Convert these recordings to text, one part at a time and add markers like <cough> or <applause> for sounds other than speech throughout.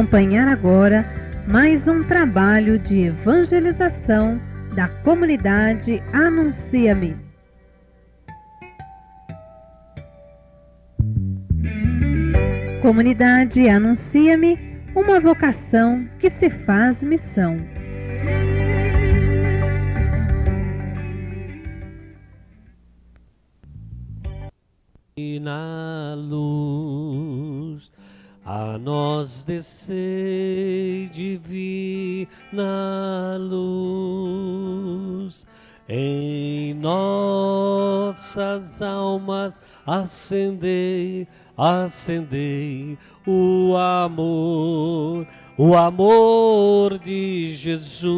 acompanhar agora mais um trabalho de evangelização da comunidade Anuncia-me. Comunidade Anuncia-me, uma vocação que se faz missão. na luz a nós descei divina luz, em nossas almas acendei, acendei o amor, o amor de Jesus.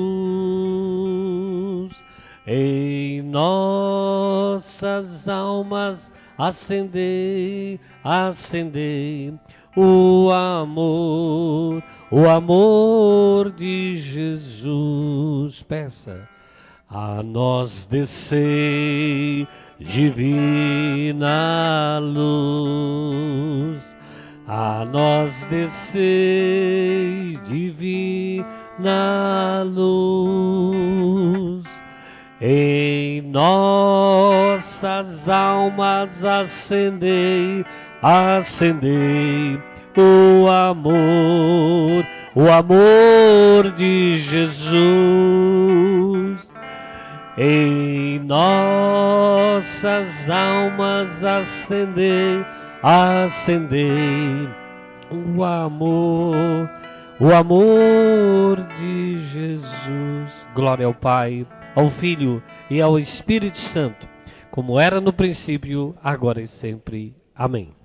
Em nossas almas acendei, acendei o amor, o amor de Jesus. Peça a nós descer divina luz, a nós descer divina luz. Em nossas almas acendei acendei o amor, o amor de Jesus em nossas almas acendei, acendei o amor, o amor de Jesus. Glória ao Pai, ao Filho e ao Espírito Santo, como era no princípio, agora e sempre. Amém.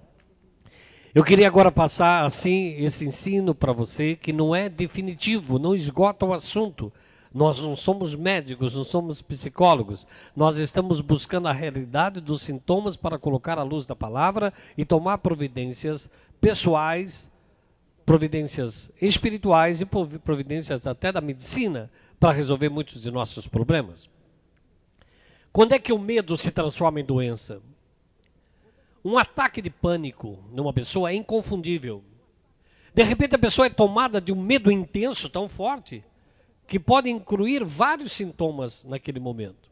Eu queria agora passar assim esse ensino para você que não é definitivo, não esgota o assunto. Nós não somos médicos, não somos psicólogos. Nós estamos buscando a realidade dos sintomas para colocar à luz da palavra e tomar providências pessoais, providências espirituais e providências até da medicina para resolver muitos de nossos problemas. Quando é que o medo se transforma em doença? Um ataque de pânico numa pessoa é inconfundível. De repente a pessoa é tomada de um medo intenso tão forte que pode incluir vários sintomas naquele momento.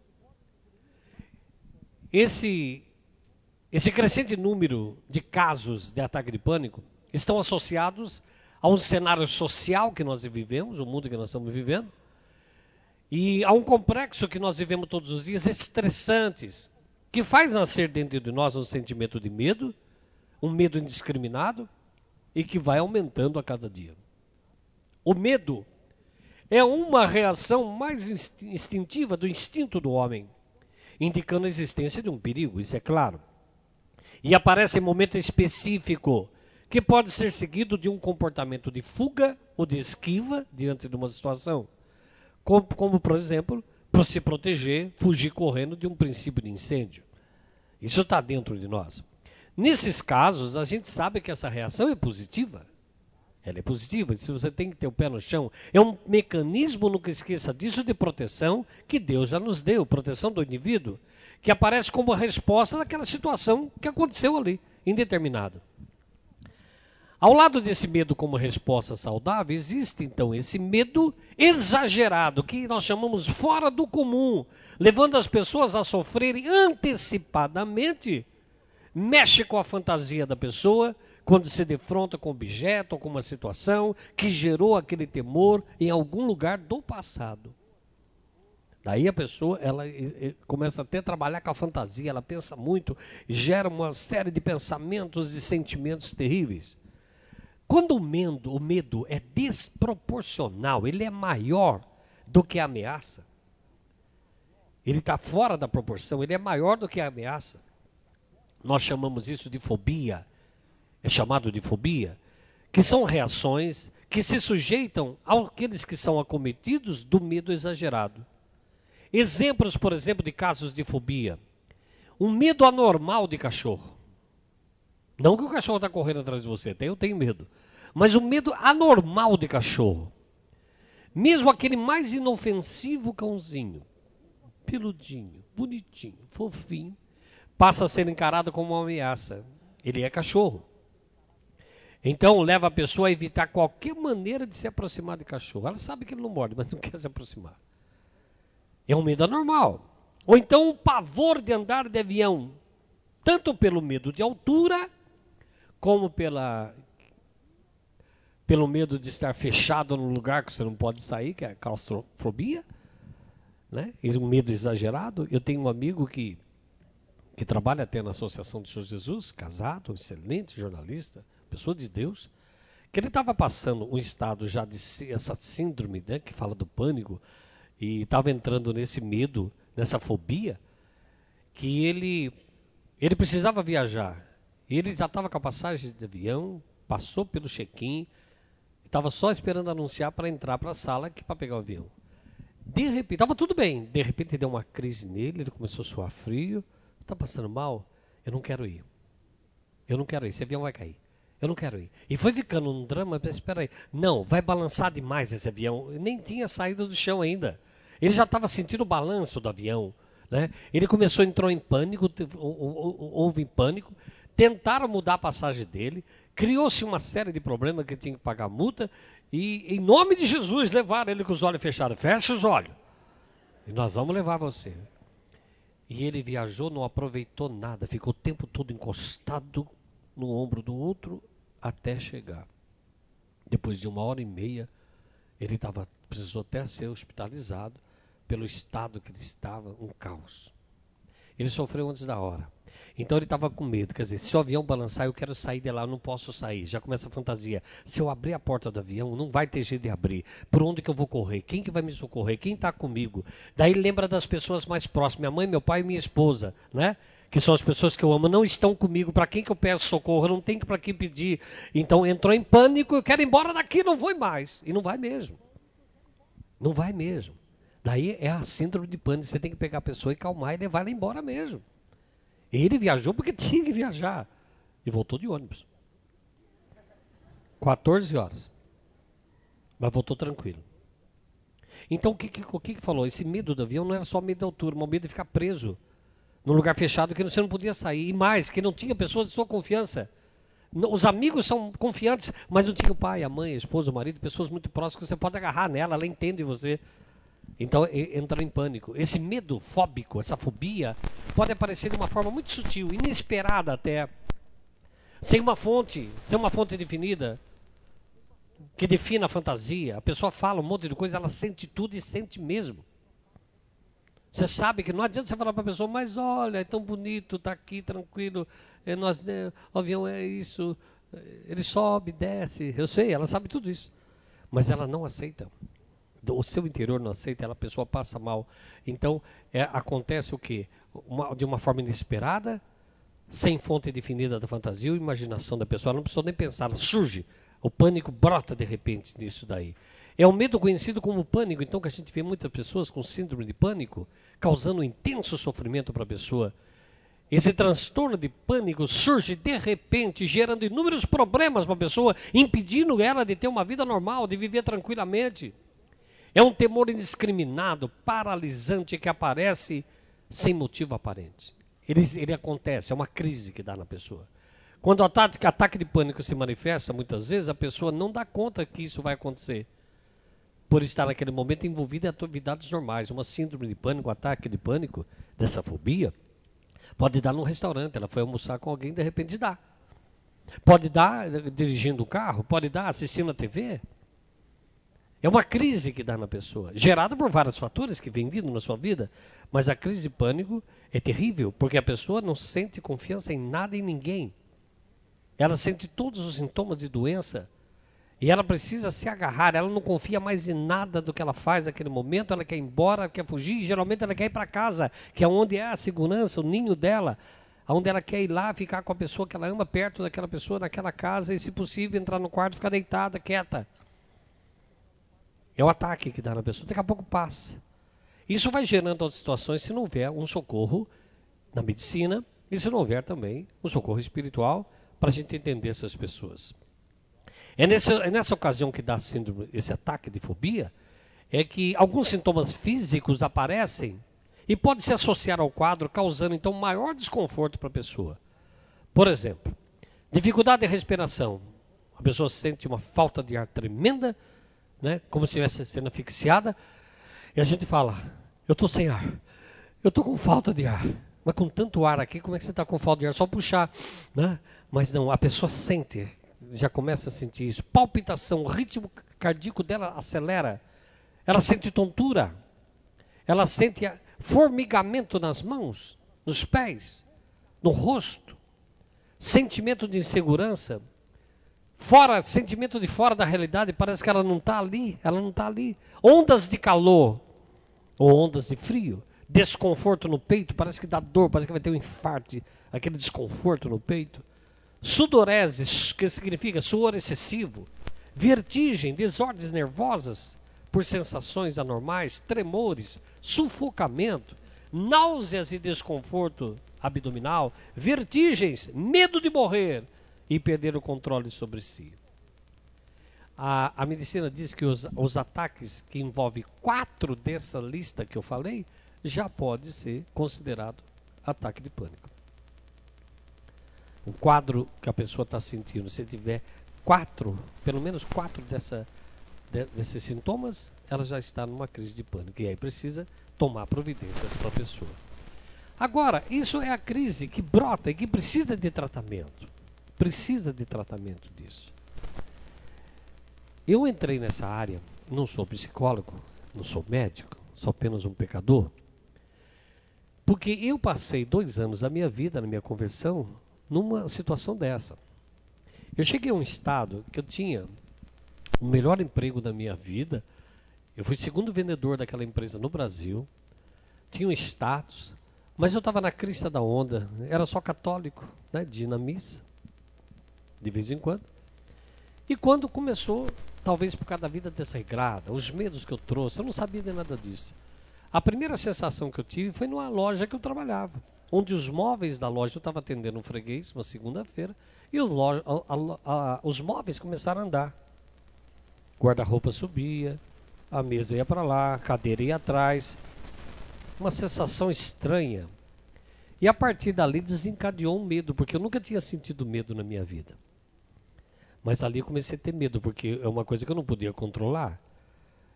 Esse esse crescente número de casos de ataque de pânico estão associados a um cenário social que nós vivemos, o mundo que nós estamos vivendo, e a um complexo que nós vivemos todos os dias, estressantes, que faz nascer dentro de nós um sentimento de medo, um medo indiscriminado e que vai aumentando a cada dia. O medo é uma reação mais instintiva do instinto do homem, indicando a existência de um perigo, isso é claro. E aparece em momento específico, que pode ser seguido de um comportamento de fuga ou de esquiva diante de uma situação, como, como por exemplo, para se proteger, fugir correndo de um princípio de incêndio. Isso está dentro de nós. Nesses casos, a gente sabe que essa reação é positiva. Ela é positiva, se você tem que ter o pé no chão. É um mecanismo, nunca esqueça disso, de proteção que Deus já nos deu, proteção do indivíduo, que aparece como resposta daquela situação que aconteceu ali, indeterminado. Ao lado desse medo como resposta saudável, existe então esse medo exagerado, que nós chamamos fora do comum, levando as pessoas a sofrerem antecipadamente, mexe com a fantasia da pessoa quando se defronta com objeto ou com uma situação que gerou aquele temor em algum lugar do passado. Daí a pessoa ela começa até a trabalhar com a fantasia, ela pensa muito, gera uma série de pensamentos e sentimentos terríveis. Quando o medo, o medo é desproporcional, ele é maior do que a ameaça, ele está fora da proporção, ele é maior do que a ameaça. Nós chamamos isso de fobia, é chamado de fobia, que são reações que se sujeitam àqueles que são acometidos do medo exagerado. Exemplos, por exemplo, de casos de fobia. Um medo anormal de cachorro. Não que o cachorro está correndo atrás de você, eu tenho medo. Mas o medo anormal de cachorro. Mesmo aquele mais inofensivo cãozinho, peludinho, bonitinho, fofinho, passa a ser encarado como uma ameaça. Ele é cachorro. Então leva a pessoa a evitar qualquer maneira de se aproximar de cachorro. Ela sabe que ele não morde, mas não <laughs> quer se aproximar. É um medo anormal. Ou então o pavor de andar de avião, tanto pelo medo de altura, como pela pelo medo de estar fechado num lugar que você não pode sair, que é a claustrofobia, né? Um medo exagerado. Eu tenho um amigo que que trabalha até na Associação de Senhor Jesus, casado, excelente jornalista, pessoa de Deus, que ele estava passando um estado já de essa síndrome, né, que fala do pânico, e estava entrando nesse medo, nessa fobia, que ele ele precisava viajar. Ele já estava com a passagem de avião, passou pelo check-in, estava só esperando anunciar para entrar para a sala para pegar o avião. De repente, estava tudo bem. De repente deu uma crise nele, ele começou a suar frio. Está passando mal? Eu não quero ir. Eu não quero ir. Esse avião vai cair. Eu não quero ir. E foi ficando um drama, espera aí. Não, vai balançar demais esse avião. Nem tinha saído do chão ainda. Ele já estava sentindo o balanço do avião. Né? Ele começou, entrou em pânico, houve pânico. Tentaram mudar a passagem dele. Criou-se uma série de problemas que tinha que pagar multa. E, em nome de Jesus, levaram ele com os olhos fechados. Fecha os olhos. E nós vamos levar você. E ele viajou, não aproveitou nada, ficou o tempo todo encostado no ombro do outro até chegar. Depois de uma hora e meia, ele tava, precisou até ser hospitalizado pelo estado que ele estava, um caos. Ele sofreu antes da hora. Então ele estava com medo, quer dizer, se o avião balançar, eu quero sair de lá, eu não posso sair. Já começa a fantasia. Se eu abrir a porta do avião, não vai ter jeito de abrir. Por onde que eu vou correr? Quem que vai me socorrer? Quem está comigo? Daí lembra das pessoas mais próximas, minha mãe, meu pai e minha esposa, né? Que são as pessoas que eu amo, não estão comigo. Para quem que eu peço socorro? Eu não tenho para quem pedir. Então entrou em pânico, eu quero ir embora daqui, não vou mais. E não vai mesmo. Não vai mesmo. Daí é a síndrome de pânico. Você tem que pegar a pessoa e calmar e levar ela embora mesmo. Ele viajou porque <laughs> tinha que viajar. E voltou de ônibus. 14 horas. Mas voltou tranquilo. Então o que, que, o que, que falou? Esse medo do avião não era só medo da altura, mas medo de ficar preso num lugar fechado que você não podia sair. E mais, que não tinha pessoas de sua confiança. Os amigos são confiantes, mas não tinha o pai, a mãe, a esposa, o marido, pessoas muito próximas que você pode agarrar nela, ela entende você. Então entra em pânico. Esse medo fóbico, essa fobia, pode aparecer de uma forma muito sutil, inesperada até, sem uma fonte, sem uma fonte definida que defina a fantasia. A pessoa fala um monte de coisa, ela sente tudo e sente mesmo. Você sabe que não adianta você falar para a pessoa, mas olha, é tão bonito, está aqui tranquilo, é, nós, né, o avião é isso, ele sobe, desce. Eu sei, ela sabe tudo isso. Mas ela não aceita o seu interior não aceita, ela, a pessoa passa mal. Então, é, acontece o quê? Uma, de uma forma inesperada, sem fonte definida da fantasia ou imaginação da pessoa. Ela não precisa nem pensar, ela surge. O pânico brota de repente nisso daí. É um medo conhecido como pânico, então que a gente vê muitas pessoas com síndrome de pânico, causando um intenso sofrimento para a pessoa. Esse transtorno de pânico surge de repente, gerando inúmeros problemas para a pessoa, impedindo ela de ter uma vida normal, de viver tranquilamente. É um temor indiscriminado, paralisante, que aparece sem motivo aparente. Ele, ele acontece, é uma crise que dá na pessoa. Quando o ataque, ataque de pânico se manifesta, muitas vezes a pessoa não dá conta que isso vai acontecer. Por estar naquele momento envolvida em atividades normais. Uma síndrome de pânico, um ataque de pânico, dessa fobia, pode dar num restaurante. Ela foi almoçar com alguém, de repente dá. Pode dar dirigindo o carro, pode dar assistindo a TV, é uma crise que dá na pessoa, gerada por vários fatores que vêm vindo na sua vida, mas a crise de pânico é terrível, porque a pessoa não sente confiança em nada e ninguém. Ela sente todos os sintomas de doença e ela precisa se agarrar, ela não confia mais em nada do que ela faz naquele momento, ela quer ir embora, quer fugir, e geralmente ela quer ir para casa, que é onde é a segurança, o ninho dela, onde ela quer ir lá, ficar com a pessoa que ela ama, perto daquela pessoa, naquela casa, e se possível entrar no quarto, ficar deitada, quieta. É o ataque que dá na pessoa. Daqui a pouco passa. Isso vai gerando outras situações se não houver um socorro na medicina e se não houver também um socorro espiritual para a gente entender essas pessoas. É é nessa ocasião que dá síndrome, esse ataque de fobia, é que alguns sintomas físicos aparecem e pode se associar ao quadro, causando então maior desconforto para a pessoa. Por exemplo, dificuldade de respiração, A pessoa sente uma falta de ar tremenda, né? como se estivesse sendo asfixiada, e a gente fala: Eu estou sem ar, eu estou com falta de ar. Mas com tanto ar aqui, como é que você está com falta de ar? Só puxar. Né? Mas não, a pessoa sente, já começa a sentir isso. Palpitação, o ritmo cardíaco dela acelera. Ela sente tontura. Ela sente formigamento nas mãos, nos pés, no rosto. Sentimento de insegurança. Fora, sentimento de fora da realidade, parece que ela não está ali, ela não está ali. Ondas de calor ou ondas de frio desconforto no peito, parece que dá dor, parece que vai ter um infarto, aquele desconforto no peito. Sudorese, que significa suor excessivo. Vertigem, desordens nervosas por sensações anormais, tremores, sufocamento, náuseas e desconforto abdominal, vertigens, medo de morrer e perder o controle sobre si. A, a medicina diz que os, os ataques que envolvem quatro dessa lista que eu falei já pode ser considerado ataque de pânico. O quadro que a pessoa está sentindo, se tiver quatro, pelo menos quatro dessa, de, desses sintomas, ela já está numa crise de pânico. E aí precisa tomar providências para a pessoa. Agora, isso é a crise que brota e que precisa de tratamento. Precisa de tratamento disso. Eu entrei nessa área, não sou psicólogo, não sou médico, sou apenas um pecador. Porque eu passei dois anos da minha vida, na minha conversão, numa situação dessa. Eu cheguei a um estado que eu tinha o melhor emprego da minha vida. Eu fui segundo vendedor daquela empresa no Brasil. Tinha um status, mas eu estava na crista da onda. Era só católico, né, de ir na missa, de vez em quando. E quando começou, talvez por causa da vida desregrada, os medos que eu trouxe, eu não sabia de nada disso. A primeira sensação que eu tive foi numa loja que eu trabalhava, onde os móveis da loja eu estava atendendo um freguês uma segunda-feira e os, loja, a, a, a, os móveis começaram a andar. Guarda-roupa subia, a mesa ia para lá, a cadeira ia atrás. Uma sensação estranha. E a partir dali desencadeou um medo, porque eu nunca tinha sentido medo na minha vida. Mas ali eu comecei a ter medo, porque é uma coisa que eu não podia controlar.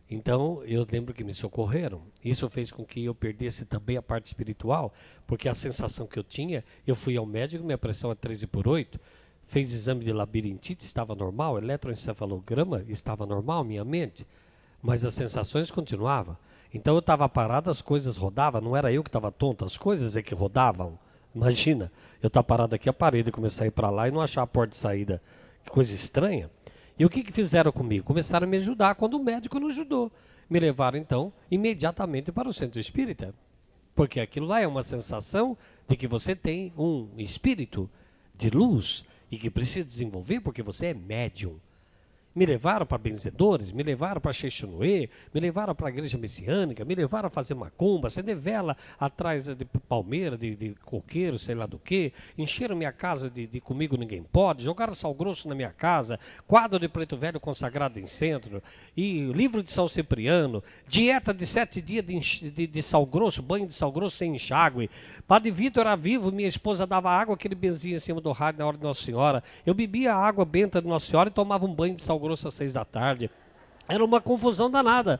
Então, eu lembro que me socorreram. Isso fez com que eu perdesse também a parte espiritual, porque a sensação que eu tinha, eu fui ao médico, minha pressão é 13 por 8, fez exame de labirintite, estava normal, eletroencefalograma, estava normal, minha mente, mas as sensações continuavam. Então eu estava parado, as coisas rodavam, não era eu que estava tonto, as coisas é que rodavam. Imagina, eu estar tá parado aqui, a parede começar a ir para lá e não achar a porta de saída. Coisa estranha. E o que, que fizeram comigo? Começaram a me ajudar quando o médico não ajudou. Me levaram então imediatamente para o centro espírita. Porque aquilo lá é uma sensação de que você tem um espírito de luz e que precisa desenvolver porque você é médium. Me levaram para benzedores, me levaram para Xexonoê, me levaram para a igreja messiânica, me levaram a fazer macumba, acender vela atrás de palmeira, de, de coqueiro, sei lá do que. Encheram minha casa de, de comigo ninguém pode, jogaram sal grosso na minha casa, quadro de preto velho consagrado em centro, e livro de São Cipriano, dieta de sete dias de, de, de sal grosso, banho de sal grosso sem enxágue, Padre Vitor era vivo, minha esposa dava água, aquele benzinho em cima do rádio na hora de Nossa Senhora. Eu bebia a água benta de Nossa Senhora e tomava um banho de sal grosso às seis da tarde. Era uma confusão danada.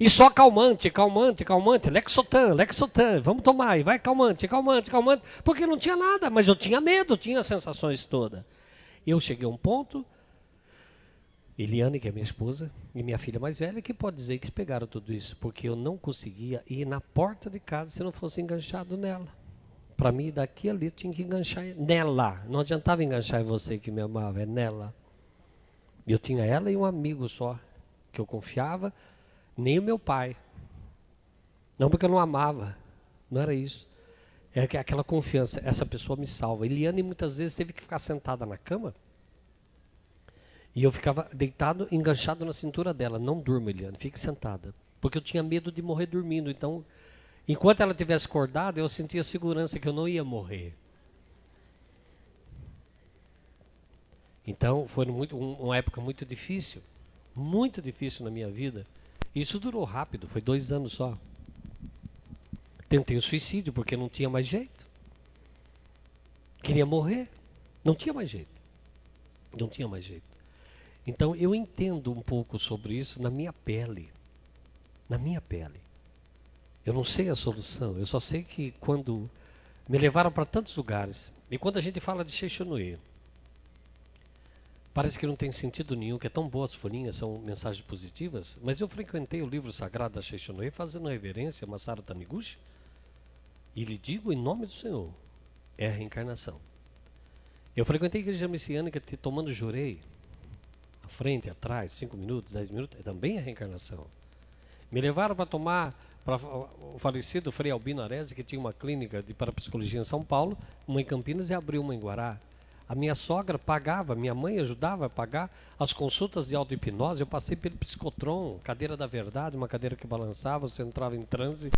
E só calmante, calmante, calmante, Lexotan, Lexotan, vamos tomar, e vai calmante, calmante, calmante, porque não tinha nada, mas eu tinha medo, tinha as sensações todas. Eu cheguei a um ponto, Eliane, que é minha esposa, e minha filha mais velha, que pode dizer que pegaram tudo isso, porque eu não conseguia ir na porta de casa se não fosse enganchado nela. Para mim, daqui ali, eu tinha que enganchar nela. Não adiantava enganchar em você que me amava, é nela. Eu tinha ela e um amigo só, que eu confiava, nem o meu pai. Não porque eu não amava, não era isso. É aquela confiança, essa pessoa me salva. Eliane muitas vezes teve que ficar sentada na cama, e eu ficava deitado, enganchado na cintura dela. Não durma, Eliane, fique sentada. Porque eu tinha medo de morrer dormindo. Então, Enquanto ela tivesse acordada, eu sentia segurança que eu não ia morrer. Então, foi muito, um, uma época muito difícil. Muito difícil na minha vida. Isso durou rápido, foi dois anos só. Tentei o suicídio porque não tinha mais jeito. Queria morrer. Não tinha mais jeito. Não tinha mais jeito. Então eu entendo um pouco sobre isso na minha pele. Na minha pele. Eu não sei a solução, eu só sei que quando me levaram para tantos lugares, e quando a gente fala de Sheixonue, parece que não tem sentido nenhum, que é tão boas folhinhas, são mensagens positivas, mas eu frequentei o livro sagrado da Sheixonue fazendo reverência a Masaru Taniguchi, e lhe digo em nome do Senhor, é a reencarnação. Eu frequentei a igreja messiânica tomando jurei, à frente, atrás, 5 minutos, 10 minutos, é também a reencarnação. Me levaram para tomar para o falecido Frei Albino Arese, que tinha uma clínica de parapsicologia em São Paulo, uma em Campinas e abriu uma em Guará. A minha sogra pagava, minha mãe ajudava a pagar as consultas de auto-hipnose. Eu passei pelo psicotron, cadeira da verdade, uma cadeira que balançava, você entrava em transe.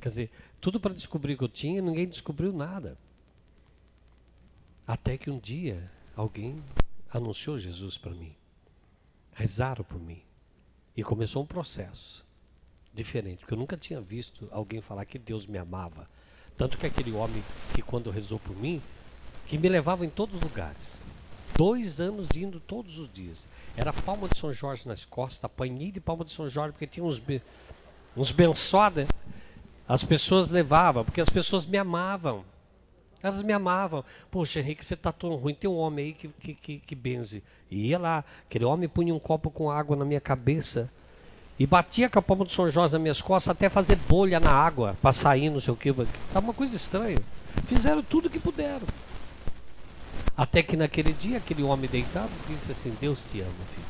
Quer dizer, tudo para descobrir que eu tinha, ninguém descobriu nada. Até que um dia alguém anunciou Jesus para mim. Rezaram por mim. E começou um processo diferente, porque eu nunca tinha visto alguém falar que Deus me amava. Tanto que aquele homem que quando rezou por mim, que me levava em todos os lugares. Dois anos indo todos os dias. Era palma de São Jorge nas costas, apanhei de palma de São Jorge, porque tinha uns, uns bençoda. As pessoas levavam, porque as pessoas me amavam. Elas me amavam. Poxa, Henrique, você está tão ruim. Tem um homem aí que, que, que, que benze. E ia lá, aquele homem punha um copo com água na minha cabeça. E batia com a palma do São Jorge nas minhas costas até fazer bolha na água para sair, não sei o que. Estava uma coisa estranha. Fizeram tudo que puderam. Até que naquele dia, aquele homem deitado disse assim: Deus te ama, filho.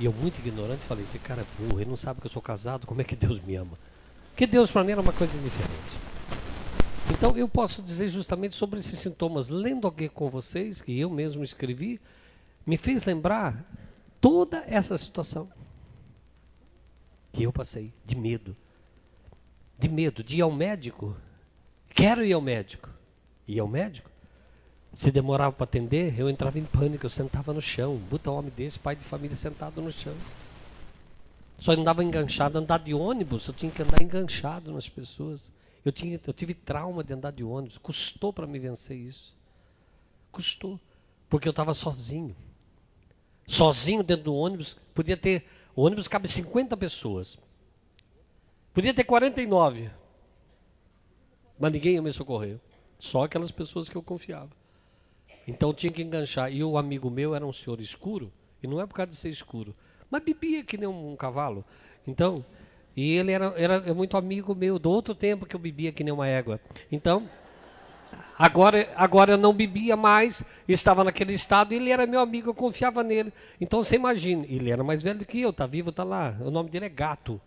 E eu, muito ignorante, falei: Esse cara é burro, ele não sabe que eu sou casado, como é que Deus me ama? Porque Deus para mim era uma coisa diferente. Então eu posso dizer justamente sobre esses sintomas, lendo aqui com vocês, que eu mesmo escrevi, me fez lembrar toda essa situação que eu passei, de medo. De medo, de ir ao médico. Quero ir ao médico. Ir ao médico. Se demorava para atender, eu entrava em pânico, eu sentava no chão. Buta homem desse, pai de família sentado no chão. Só andava enganchado, andar de ônibus, eu tinha que andar enganchado nas pessoas. Eu, tinha, eu tive trauma de andar de ônibus, custou para me vencer isso. Custou. Porque eu estava sozinho. Sozinho dentro do ônibus, podia ter o ônibus cabe 50 pessoas. Podia ter 49. Mas ninguém ia me socorrer. Só aquelas pessoas que eu confiava. Então tinha que enganchar. E o amigo meu era um senhor escuro. E não é por causa de ser escuro. Mas bebia que nem um, um cavalo. Então, e ele era, era muito amigo meu do outro tempo que eu bebia que nem uma égua. Então, Agora, agora eu não bebia mais, estava naquele estado e ele era meu amigo, eu confiava nele. Então você imagina, ele era mais velho do que eu, tá vivo, tá lá. O nome dele é Gato.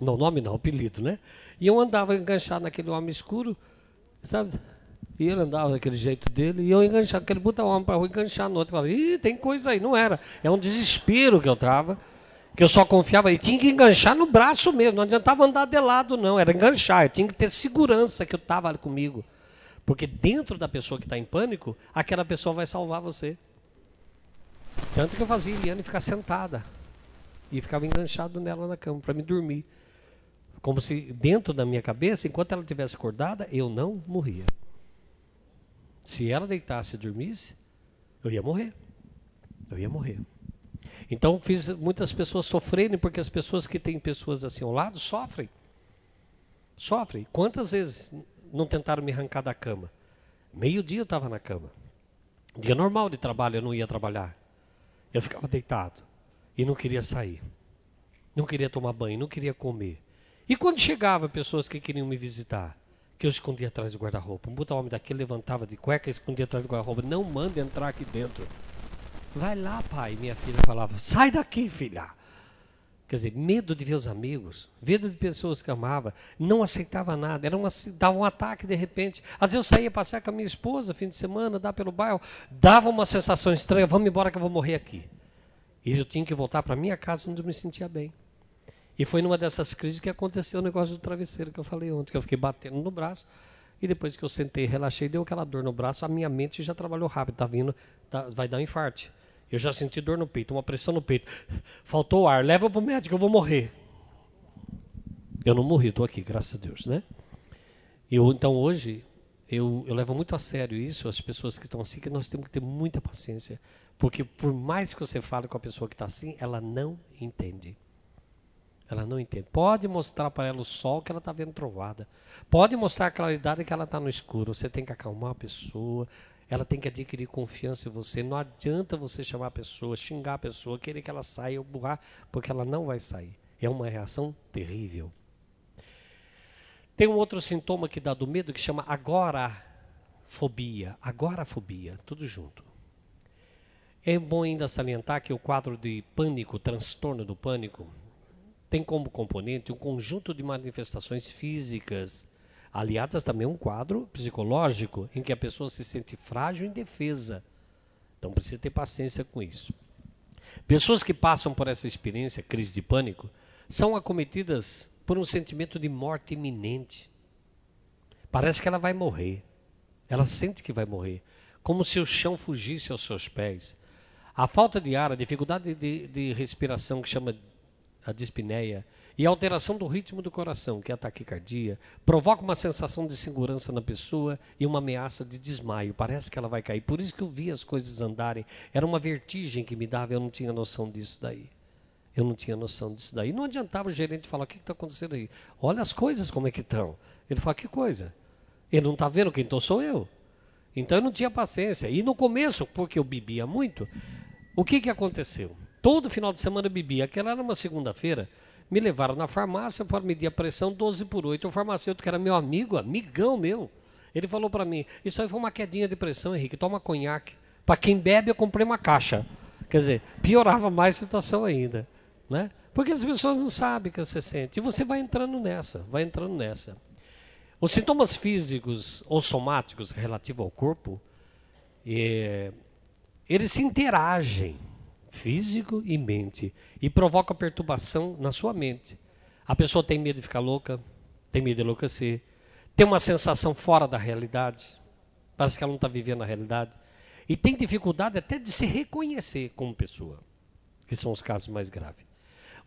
Não, nome não, apelido, né? E eu andava enganchado naquele homem escuro, sabe? E ele andava daquele jeito dele, e eu enganchava, aquele puta homem para enganchar no outro. Falei, ih, tem coisa aí. Não era. É um desespero que eu tava, que eu só confiava. E tinha que enganchar no braço mesmo, não adiantava andar de lado, não. Era enganchar, eu tinha que ter segurança que eu tava ali comigo. Porque dentro da pessoa que está em pânico, aquela pessoa vai salvar você. Tanto que eu fazia Eliane ficar sentada. E ficava enganchado nela na cama para me dormir. Como se dentro da minha cabeça, enquanto ela estivesse acordada, eu não morria. Se ela deitasse e dormisse, eu ia morrer. Eu ia morrer. Então fiz muitas pessoas sofrerem, porque as pessoas que têm pessoas assim ao lado sofrem. Sofrem. Quantas vezes não tentaram me arrancar da cama. Meio-dia eu estava na cama. Dia normal de trabalho, eu não ia trabalhar. Eu ficava deitado e não queria sair. Não queria tomar banho, não queria comer. E quando chegava pessoas que queriam me visitar, que eu escondia atrás do guarda-roupa. Um puta homem daquele levantava de cueca e escondia atrás do guarda-roupa. Não manda entrar aqui dentro. Vai lá, pai. Minha filha falava, sai daqui, filha. Quer dizer, medo de ver os amigos, medo de pessoas que amava, não aceitava nada, era uma, dava um ataque de repente. Às vezes eu saía passear com a minha esposa, fim de semana, dar pelo bairro, dava uma sensação estranha, vamos embora que eu vou morrer aqui. E eu tinha que voltar para minha casa onde eu me sentia bem. E foi numa dessas crises que aconteceu o negócio do travesseiro que eu falei ontem, que eu fiquei batendo no braço. E depois que eu sentei, relaxei, deu aquela dor no braço, a minha mente já trabalhou rápido, tá vindo, tá, vai dar um infarto. Eu já senti dor no peito, uma pressão no peito. Faltou ar, leva para o médico, eu vou morrer. Eu não morri, estou aqui, graças a Deus, né? Eu, então hoje, eu, eu levo muito a sério isso, as pessoas que estão assim, que nós temos que ter muita paciência. Porque por mais que você fale com a pessoa que está assim, ela não entende. Ela não entende. Pode mostrar para ela o sol que ela está vendo trovada. Pode mostrar a claridade que ela está no escuro. Você tem que acalmar a pessoa. Ela tem que adquirir confiança em você. Não adianta você chamar a pessoa, xingar a pessoa, querer que ela saia ou burrar, porque ela não vai sair. É uma reação terrível. Tem um outro sintoma que dá do medo que chama agorafobia. Agorafobia, tudo junto. É bom ainda salientar que o quadro de pânico, transtorno do pânico, tem como componente um conjunto de manifestações físicas, aliadas também a um quadro psicológico em que a pessoa se sente frágil e indefesa. Então precisa ter paciência com isso. Pessoas que passam por essa experiência, crise de pânico, são acometidas por um sentimento de morte iminente. Parece que ela vai morrer. Ela sente que vai morrer, como se o chão fugisse aos seus pés. A falta de ar, a dificuldade de, de respiração, que chama a dispneia, e a alteração do ritmo do coração, que é a taquicardia, provoca uma sensação de segurança na pessoa e uma ameaça de desmaio. Parece que ela vai cair. Por isso que eu vi as coisas andarem. Era uma vertigem que me dava, eu não tinha noção disso daí. Eu não tinha noção disso daí. Não adiantava o gerente falar: o que está acontecendo aí? Olha as coisas como é que estão. Ele fala: que coisa? Ele não está vendo quem estou sou eu. Então eu não tinha paciência. E no começo, porque eu bebia muito, o que, que aconteceu? Todo final de semana eu bebia. Aquela era uma segunda-feira. Me levaram na farmácia para medir a pressão 12 por 8. O farmacêutico, que era meu amigo, amigão meu, ele falou para mim: Isso aí foi uma quedinha de pressão, Henrique. Toma conhaque. Para quem bebe, eu comprei uma caixa. Quer dizer, piorava mais a situação ainda. Né? Porque as pessoas não sabem o que você sente. E você vai entrando nessa, vai entrando nessa. Os sintomas físicos ou somáticos relativos ao corpo, é, eles se interagem físico e mente, e provoca perturbação na sua mente. A pessoa tem medo de ficar louca, tem medo de enlouquecer, tem uma sensação fora da realidade, parece que ela não está vivendo a realidade, e tem dificuldade até de se reconhecer como pessoa, que são os casos mais graves.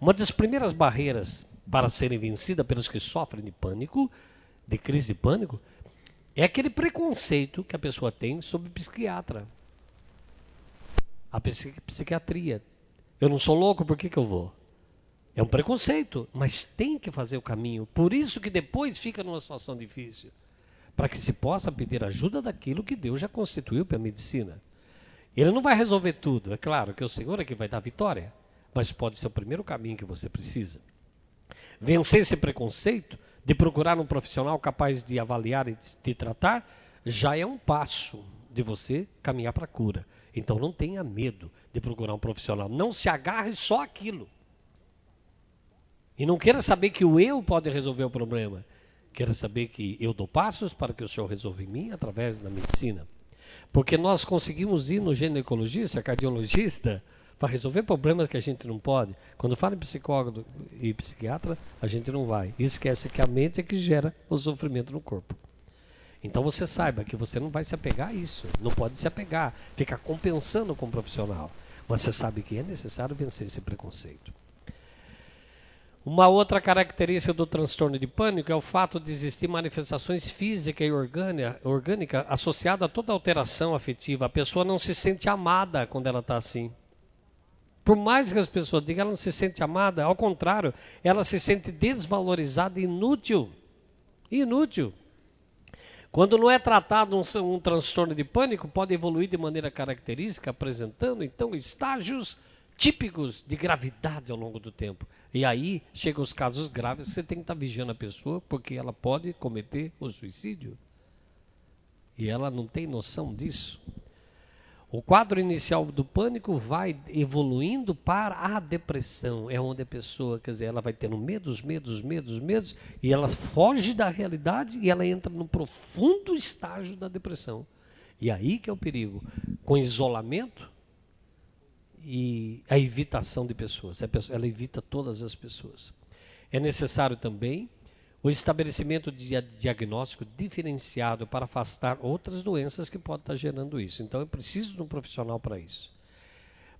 Uma das primeiras barreiras para serem vencidas pelos que sofrem de pânico, de crise de pânico, é aquele preconceito que a pessoa tem sobre psiquiatra a psiquiatria. Eu não sou louco, por que, que eu vou? É um preconceito, mas tem que fazer o caminho. Por isso que depois fica numa situação difícil. Para que se possa pedir ajuda daquilo que Deus já constituiu para a medicina. Ele não vai resolver tudo, é claro que o Senhor é que vai dar vitória, mas pode ser o primeiro caminho que você precisa. Vencer esse preconceito de procurar um profissional capaz de avaliar e de tratar já é um passo de você caminhar para a cura. Então não tenha medo de procurar um profissional. Não se agarre só aquilo. E não queira saber que o eu pode resolver o problema. Queira saber que eu dou passos para que o Senhor resolva em mim através da medicina. Porque nós conseguimos ir no ginecologista, cardiologista, para resolver problemas que a gente não pode. Quando fala em psicólogo e psiquiatra, a gente não vai. E esquece que a mente é que gera o sofrimento no corpo. Então você saiba que você não vai se apegar a isso, não pode se apegar, ficar compensando com o profissional. Você sabe que é necessário vencer esse preconceito. Uma outra característica do transtorno de pânico é o fato de existir manifestações físicas e orgânicas associadas a toda alteração afetiva. A pessoa não se sente amada quando ela está assim. Por mais que as pessoas digam que ela não se sente amada, ao contrário, ela se sente desvalorizada e inútil. Inútil. Quando não é tratado um, um, transtorno de pânico, pode evoluir de maneira característica, apresentando então estágios típicos de gravidade ao longo do tempo. E aí chegam os casos graves, você tem que estar vigiando a pessoa, porque ela pode cometer o suicídio. E ela não tem noção disso. O quadro inicial do pânico vai evoluindo para a depressão. É onde a pessoa, quer dizer, ela vai tendo medos, medos, medos, medos, e ela foge da realidade e ela entra no profundo estágio da depressão. E aí que é o perigo. Com isolamento e a evitação de pessoas. Ela evita todas as pessoas. É necessário também o estabelecimento de diagnóstico diferenciado para afastar outras doenças que podem estar gerando isso. Então, eu preciso de um profissional para isso.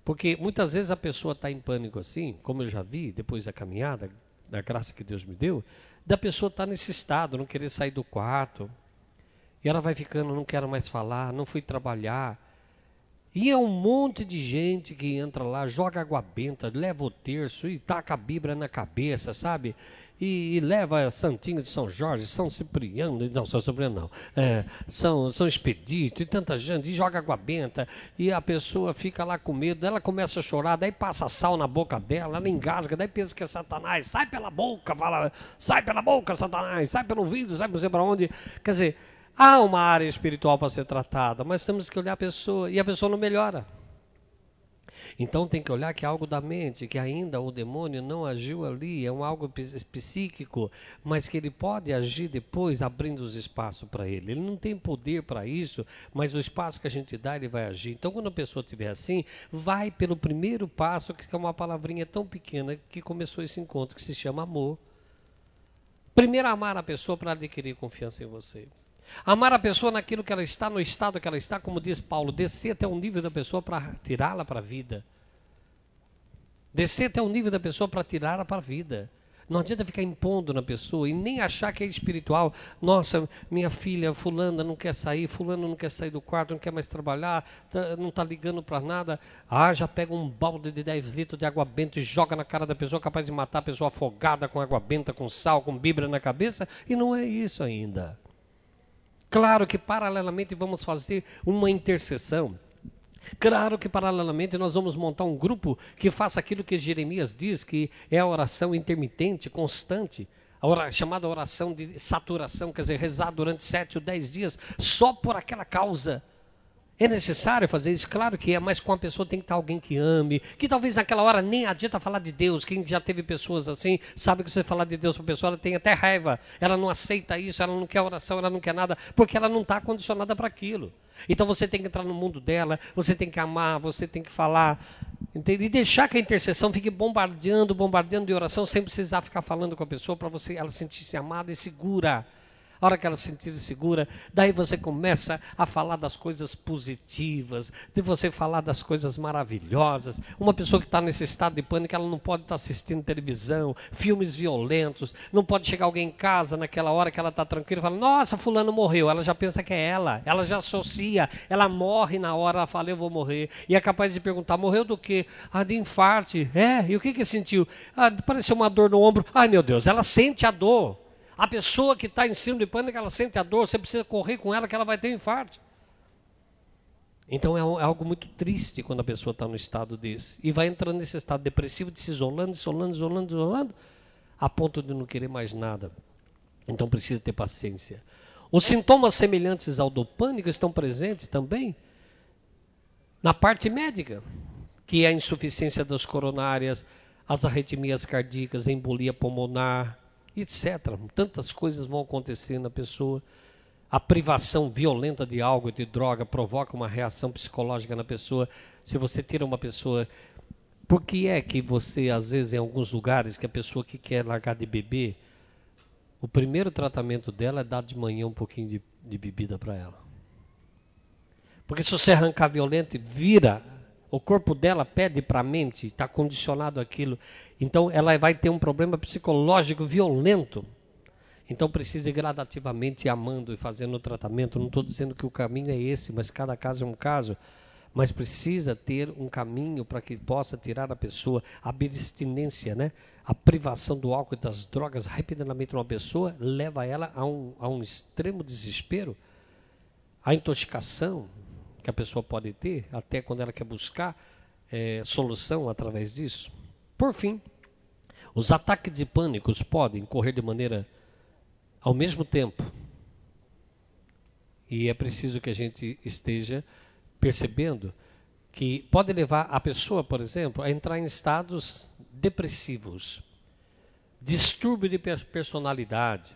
Porque muitas vezes a pessoa está em pânico assim, como eu já vi depois da caminhada, da graça que Deus me deu, da pessoa estar tá nesse estado, não querer sair do quarto. E ela vai ficando, não quero mais falar, não fui trabalhar. E é um monte de gente que entra lá, joga água benta, leva o terço e taca a Bíblia na cabeça, sabe? E, e leva Santinho de São Jorge, São Cipriano, não, São Cipriano não, é, São, São Expedito e tanta gente, e joga água benta, e a pessoa fica lá com medo, ela começa a chorar, daí passa sal na boca dela, ela engasga, daí pensa que é Satanás, sai pela boca, fala, sai pela boca, Satanás, sai pelo ouvido, sai não para onde. Quer dizer, Há uma área espiritual para ser tratada, mas temos que olhar a pessoa e a pessoa não melhora. Então tem que olhar que é algo da mente, que ainda o demônio não agiu ali, é um algo psíquico, mas que ele pode agir depois, abrindo os espaços para ele. Ele não tem poder para isso, mas o espaço que a gente dá, ele vai agir. Então quando a pessoa estiver assim, vai pelo primeiro passo, que é uma palavrinha tão pequena que começou esse encontro, que se chama amor. Primeiro amar a pessoa para adquirir confiança em você. Amar a pessoa naquilo que ela está, no estado que ela está, como diz Paulo, descer até o nível da pessoa para tirá-la para a vida. Descer até o nível da pessoa para tirá-la para a vida. Não adianta ficar impondo na pessoa e nem achar que é espiritual. Nossa, minha filha, fulana não quer sair, fulano não quer sair do quarto, não quer mais trabalhar, tá, não está ligando para nada. Ah, já pega um balde de 10 litros de água benta e joga na cara da pessoa, capaz de matar a pessoa afogada com água benta, com sal, com bíblia na cabeça. E não é isso ainda. Claro que paralelamente vamos fazer uma intercessão. Claro que paralelamente nós vamos montar um grupo que faça aquilo que Jeremias diz, que é a oração intermitente, constante, a ora, chamada oração de saturação, quer dizer, rezar durante sete ou dez dias só por aquela causa. É necessário fazer isso? Claro que é, mas com a pessoa tem que estar alguém que ame, que talvez naquela hora nem adianta falar de Deus. Quem já teve pessoas assim, sabe que você falar de Deus para a pessoa, ela tem até raiva. Ela não aceita isso, ela não quer oração, ela não quer nada, porque ela não está condicionada para aquilo. Então você tem que entrar no mundo dela, você tem que amar, você tem que falar. Entende? E deixar que a intercessão fique bombardeando, bombardeando de oração, sem precisar ficar falando com a pessoa, para você ela sentir-se amada e segura. A hora que ela se sentir segura, daí você começa a falar das coisas positivas, de você falar das coisas maravilhosas. Uma pessoa que está nesse estado de pânico, ela não pode estar tá assistindo televisão, filmes violentos, não pode chegar alguém em casa naquela hora que ela está tranquila e falar, nossa, fulano morreu. Ela já pensa que é ela, ela já associa, ela morre na hora, ela fala, eu vou morrer. E é capaz de perguntar, morreu do quê? Ah, de infarte. É, e o que que sentiu? Ah, pareceu uma dor no ombro. Ai, meu Deus, ela sente a dor. A pessoa que está em cima de pânico, ela sente a dor, você precisa correr com ela que ela vai ter um infarto. Então é, é algo muito triste quando a pessoa está no estado desse. E vai entrando nesse estado depressivo, de se isolando, isolando, isolando, isolando, a ponto de não querer mais nada. Então precisa ter paciência. Os sintomas semelhantes ao do pânico estão presentes também na parte médica, que é a insuficiência das coronárias, as arritmias cardíacas, a embolia pulmonar, etc. Tantas coisas vão acontecer na pessoa. A privação violenta de algo, de droga, provoca uma reação psicológica na pessoa. Se você tira uma pessoa. Por que é que você, às vezes, em alguns lugares, que a pessoa que quer largar de beber, o primeiro tratamento dela é dar de manhã um pouquinho de, de bebida para ela? Porque se você arrancar violento, vira o corpo dela pede para a mente, está condicionado aquilo. Então ela vai ter um problema psicológico violento. Então precisa ir gradativamente amando e fazendo o tratamento. Não estou dizendo que o caminho é esse, mas cada caso é um caso. Mas precisa ter um caminho para que possa tirar a pessoa a abstinência, né? A privação do álcool e das drogas rapidamente uma pessoa leva ela a um, a um extremo desespero. A intoxicação, que a pessoa pode ter, até quando ela quer buscar é, solução através disso. Por fim, os ataques de pânico podem correr de maneira ao mesmo tempo. E é preciso que a gente esteja percebendo que pode levar a pessoa, por exemplo, a entrar em estados depressivos, distúrbio de personalidade,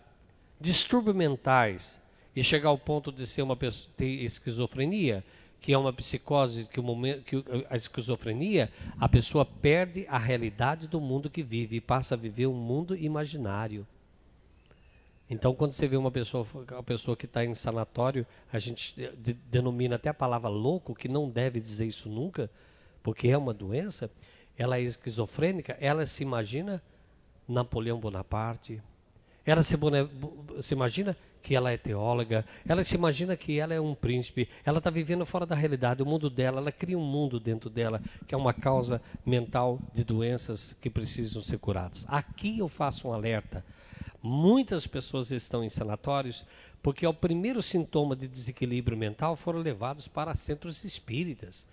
distúrbios mentais, e chegar ao ponto de ser uma pessoa ter esquizofrenia, que é uma psicose, que o momento, que a esquizofrenia, a pessoa perde a realidade do mundo que vive e passa a viver um mundo imaginário. Então, quando você vê uma pessoa, uma pessoa que está em sanatório, a gente de, denomina até a palavra louco, que não deve dizer isso nunca, porque é uma doença. Ela é esquizofrênica, ela se imagina Napoleão Bonaparte, Ela se, se, imagina que ela é teóloga, ela se imagina que ela é um príncipe, ela está vivendo fora da realidade, o mundo dela, ela cria um mundo dentro dela que é uma causa mental de doenças que precisam ser curadas. Aqui eu faço um alerta. Muitas pessoas estão em sanatórios porque ao primeiro sintoma de desequilíbrio mental foram levados para centros espíritas.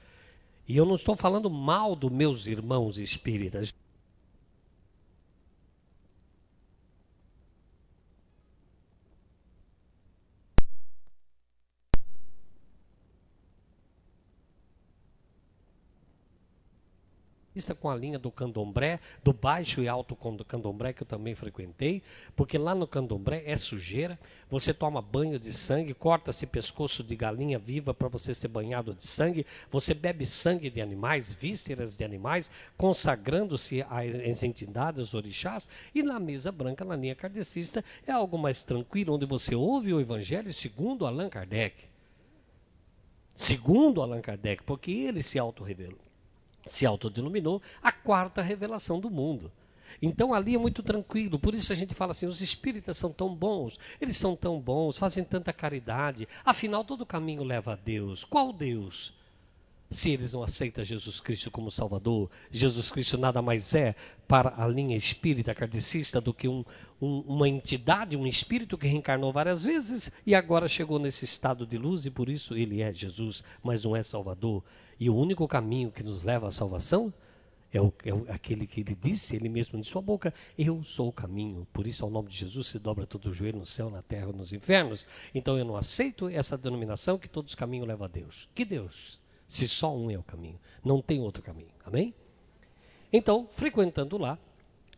E eu não estou falando mal dos meus irmãos espíritas. Com a linha do candomblé, do baixo e alto candomblé que eu também frequentei, porque lá no candomblé é sujeira, você toma banho de sangue, corta-se pescoço de galinha viva para você ser banhado de sangue, você bebe sangue de animais, vísceras de animais, consagrando-se às entidades, orixás, e na mesa branca, na linha kardecista, é algo mais tranquilo, onde você ouve o evangelho segundo Allan Kardec. Segundo Allan Kardec, porque ele se auto-revelou se autodenominou a quarta revelação do mundo. Então ali é muito tranquilo, por isso a gente fala assim: os espíritas são tão bons, eles são tão bons, fazem tanta caridade, afinal todo caminho leva a Deus. Qual Deus? Se eles não aceitam Jesus Cristo como Salvador, Jesus Cristo nada mais é para a linha espírita kardecista do que um, um, uma entidade, um espírito que reencarnou várias vezes e agora chegou nesse estado de luz e por isso ele é Jesus, mas não é Salvador. E o único caminho que nos leva à salvação é, o, é aquele que ele disse, ele mesmo de sua boca, eu sou o caminho. Por isso, ao nome de Jesus, se dobra todo o joelho no céu, na terra, nos infernos. Então eu não aceito essa denominação que todos os caminhos levam a Deus. Que Deus? Se só um é o caminho. Não tem outro caminho. Amém? Então, frequentando lá,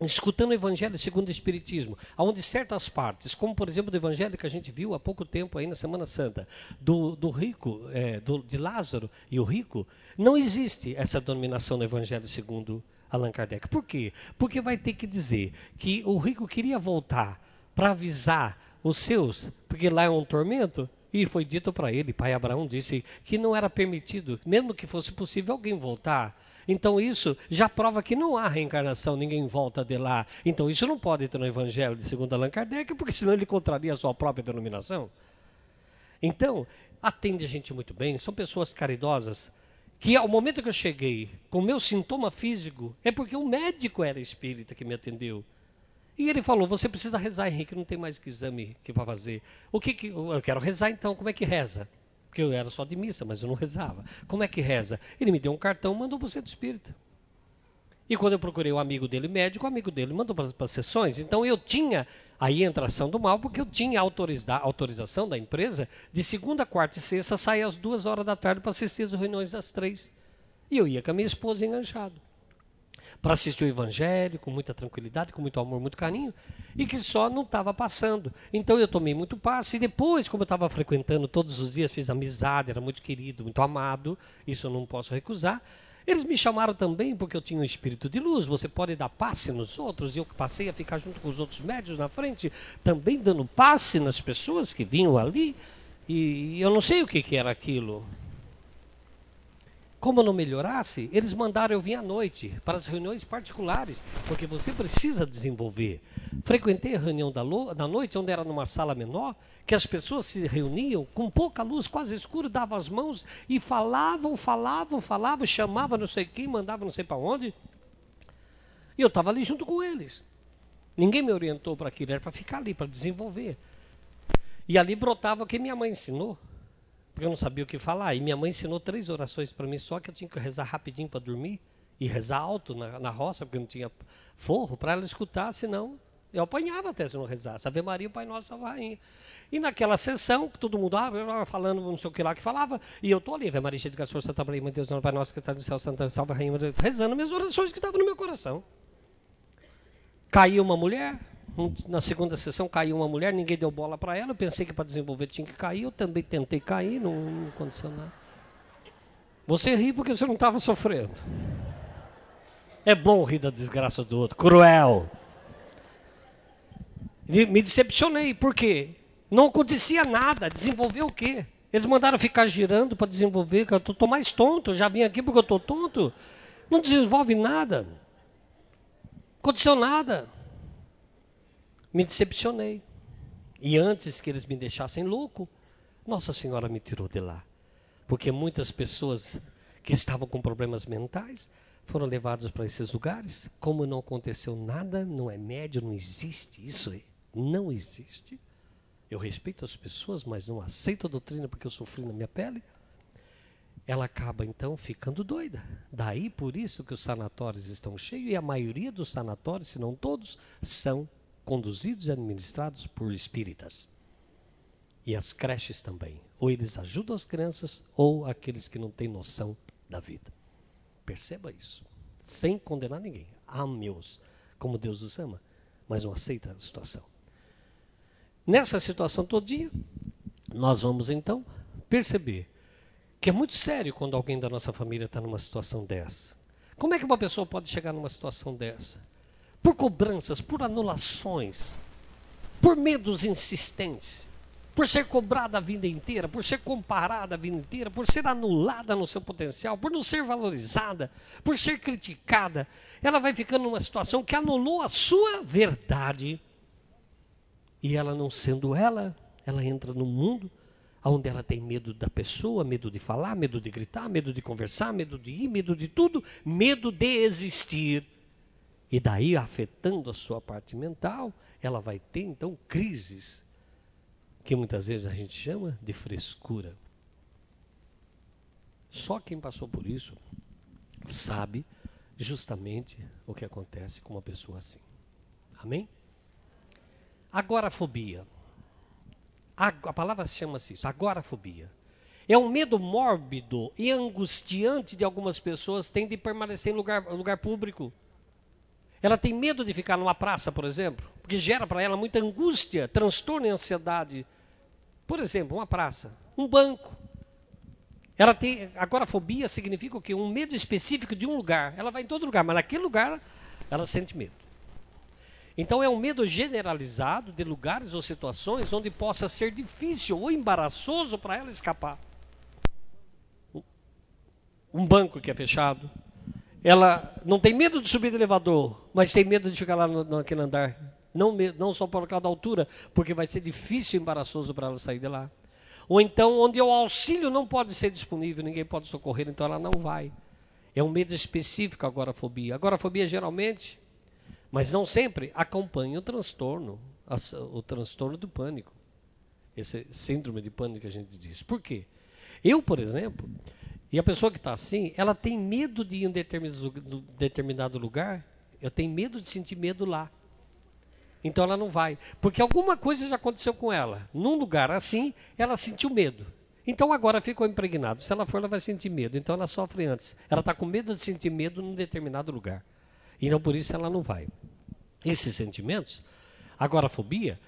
escutando o Evangelho segundo o Espiritismo, onde certas partes, como por exemplo do Evangelho que a gente viu há pouco tempo aí na Semana Santa, do, do rico, é, do, de Lázaro e o rico, não existe essa denominação no Evangelho segundo Allan Kardec. Por quê? Porque vai ter que dizer que o rico queria voltar para avisar os seus, porque lá é um tormento, e foi dito para ele, pai Abraão disse que não era permitido, mesmo que fosse possível alguém voltar então isso já prova que não há reencarnação, ninguém volta de lá. Então isso não pode ter no Evangelho de segundo Allan Kardec, porque senão ele contraria a sua própria denominação. Então, atende a gente muito bem, são pessoas caridosas, que ao momento que eu cheguei com meu sintoma físico, é porque o médico era espírita que me atendeu. E ele falou: Você precisa rezar, Henrique, não tem mais que exame que para fazer. O que, que eu quero rezar então? Como é que reza? Porque eu era só de missa, mas eu não rezava. Como é que reza? Ele me deu um cartão, mandou para o centro espírita. E quando eu procurei o um amigo dele médico, o amigo dele mandou para as sessões. Então eu tinha, aí entra a ação do mal, porque eu tinha autoriza, autorização da empresa de segunda, quarta e sexta sair às duas horas da tarde para assistir as reuniões das três. E eu ia com a minha esposa enganchado para assistir o Evangelho com muita tranquilidade, com muito amor, muito carinho, e que só não estava passando. Então eu tomei muito passe, e depois, como eu estava frequentando todos os dias, fiz amizade, era muito querido, muito amado, isso eu não posso recusar. Eles me chamaram também porque eu tinha um espírito de luz. Você pode dar passe nos outros. E eu passei a ficar junto com os outros médios na frente, também dando passe nas pessoas que vinham ali. E eu não sei o que, que era aquilo. Como não melhorasse, eles mandaram eu vir à noite para as reuniões particulares, porque você precisa desenvolver. Frequentei a reunião da, da noite, onde era numa sala menor, que as pessoas se reuniam com pouca luz, quase escuro, davam as mãos e falavam, falavam, falavam, chamavam não sei quem, mandavam não sei para onde. E eu estava ali junto com eles. Ninguém me orientou para aquilo, era para ficar ali, para desenvolver. E ali brotava o que minha mãe ensinou porque eu não sabia o que falar. E minha mãe ensinou três orações para mim, só que eu tinha que rezar rapidinho para dormir e rezar alto na, na roça, porque não tinha forro, para ela escutar, senão eu apanhava até se não rezasse. Ave Maria, Pai Nosso, Salve Rainha. E naquela sessão, todo mundo ah, falando não sei o que lá que falava, e eu estou ali, Ave Maria, cheia de graça, Santa Maria, Deus, Pai Nosso que está no céu, Santa Salve Rainha, rezando minhas orações que estavam no meu coração. Caiu uma mulher, na segunda sessão caiu uma mulher, ninguém deu bola para ela. Eu pensei que para desenvolver tinha que cair. Eu também tentei cair, não, não aconteceu nada. Você ri porque você não estava sofrendo. É bom rir da desgraça do outro. Cruel. Me decepcionei, por quê? Não acontecia nada. Desenvolver o quê? Eles mandaram ficar girando para desenvolver. Eu estou mais tonto. Já vim aqui porque eu estou tonto. Não desenvolve nada. Aconteceu nada. Me decepcionei. E antes que eles me deixassem louco, Nossa Senhora me tirou de lá. Porque muitas pessoas que estavam com problemas mentais foram levadas para esses lugares. Como não aconteceu nada, não é médio, não existe isso. Não existe. Eu respeito as pessoas, mas não aceito a doutrina porque eu sofri na minha pele. Ela acaba então ficando doida. Daí por isso que os sanatórios estão cheios e a maioria dos sanatórios, se não todos, são conduzidos e administrados por espíritas. E as creches também. Ou eles ajudam as crianças, ou aqueles que não têm noção da vida. Perceba isso. Sem condenar ninguém. Ame-os como Deus os ama, mas não aceita a situação. Nessa situação todinha, nós vamos então perceber que é muito sério quando alguém da nossa família está numa situação dessa. Como é que uma pessoa pode chegar numa situação dessa? Por cobranças, por anulações, por medos insistentes, por ser cobrada a vida inteira, por ser comparada a vida inteira, por ser anulada no seu potencial, por não ser valorizada, por ser criticada, ela vai ficando numa situação que anulou a sua verdade. E ela não sendo ela, ela entra no mundo onde ela tem medo da pessoa, medo de falar, medo de gritar, medo de conversar, medo de ir, medo de tudo, medo de existir. E daí, afetando a sua parte mental, ela vai ter então crises, que muitas vezes a gente chama de frescura. Só quem passou por isso sabe justamente o que acontece com uma pessoa assim. Amém? Agorafobia. A, a palavra chama-se isso, agorafobia. É um medo mórbido e angustiante de algumas pessoas têm de permanecer em lugar, lugar público. Ela tem medo de ficar numa praça, por exemplo, porque gera para ela muita angústia, transtorno e ansiedade. Por exemplo, uma praça, um banco. Ela tem agorafobia significa o quê? Um medo específico de um lugar. Ela vai em todo lugar, mas naquele lugar ela sente medo. Então é um medo generalizado de lugares ou situações onde possa ser difícil ou embaraçoso para ela escapar. Um banco que é fechado, ela não tem medo de subir do elevador, mas tem medo de ficar lá no, naquele andar. Não, não só por causa da altura, porque vai ser difícil e embaraçoso para ela sair de lá. Ou então, onde o auxílio não pode ser disponível, ninguém pode socorrer, então ela não vai. É um medo específico a agorafobia. Agorafobia geralmente, mas não sempre, acompanha o transtorno, o transtorno do pânico. Esse síndrome de pânico que a gente diz. Por quê? Eu, por exemplo, e a pessoa que está assim, ela tem medo de ir em um determinado lugar, eu tenho medo de sentir medo lá. Então ela não vai. Porque alguma coisa já aconteceu com ela. Num lugar assim, ela sentiu medo. Então agora ficou impregnado. Se ela for, ela vai sentir medo. Então ela sofre antes. Ela está com medo de sentir medo num determinado lugar. E não por isso ela não vai. Esses sentimentos, agora a fobia,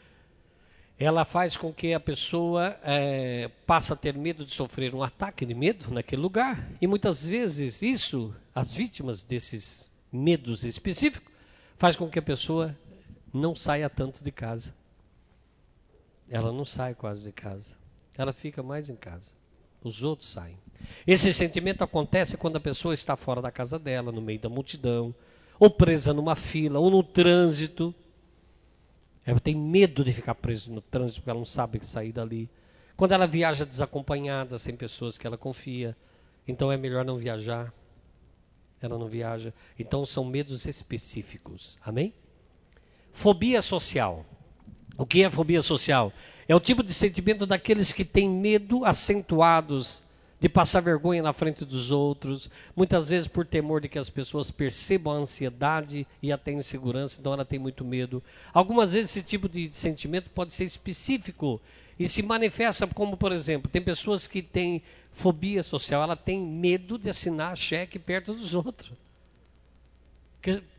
ela faz com que a pessoa é, passe a ter medo de sofrer um ataque de medo naquele lugar. E muitas vezes isso, as vítimas desses medos específicos, faz com que a pessoa não saia tanto de casa. Ela não sai quase de casa. Ela fica mais em casa. Os outros saem. Esse sentimento acontece quando a pessoa está fora da casa dela, no meio da multidão, ou presa numa fila, ou no trânsito ela tem medo de ficar presa no trânsito porque ela não sabe sair dali. Quando ela viaja desacompanhada, sem pessoas que ela confia, então é melhor não viajar. Ela não viaja. Então são medos específicos. Amém? Fobia social. O que é fobia social? É o tipo de sentimento daqueles que têm medo acentuados de passar vergonha na frente dos outros, muitas vezes por temor de que as pessoas percebam a ansiedade e até insegurança, então ela tem muito medo. Algumas vezes esse tipo de sentimento pode ser específico e se manifesta como, por exemplo, tem pessoas que têm fobia social, ela tem medo de assinar cheque perto dos outros.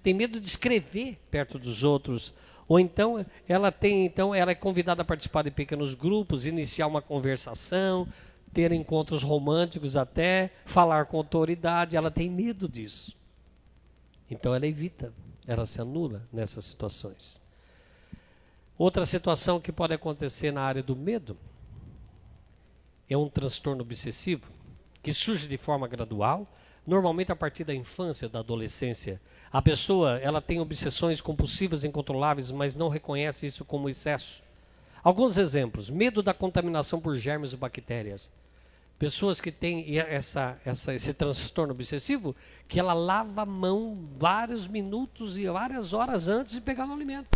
Tem medo de escrever perto dos outros. Ou então ela tem, então ela é convidada a participar de pequenos grupos, iniciar uma conversação, ter encontros românticos até, falar com autoridade, ela tem medo disso. Então ela evita, ela se anula nessas situações. Outra situação que pode acontecer na área do medo é um transtorno obsessivo que surge de forma gradual, normalmente a partir da infância, da adolescência, A pessoa, ela tem obsessões compulsivas incontroláveis, mas não reconhece isso como excesso. Alguns exemplos: medo da contaminação por germes e bactérias. Pessoas que têm essa, essa, esse transtorno obsessivo, que ela lava a mão vários minutos e várias horas antes de pegar no alimento.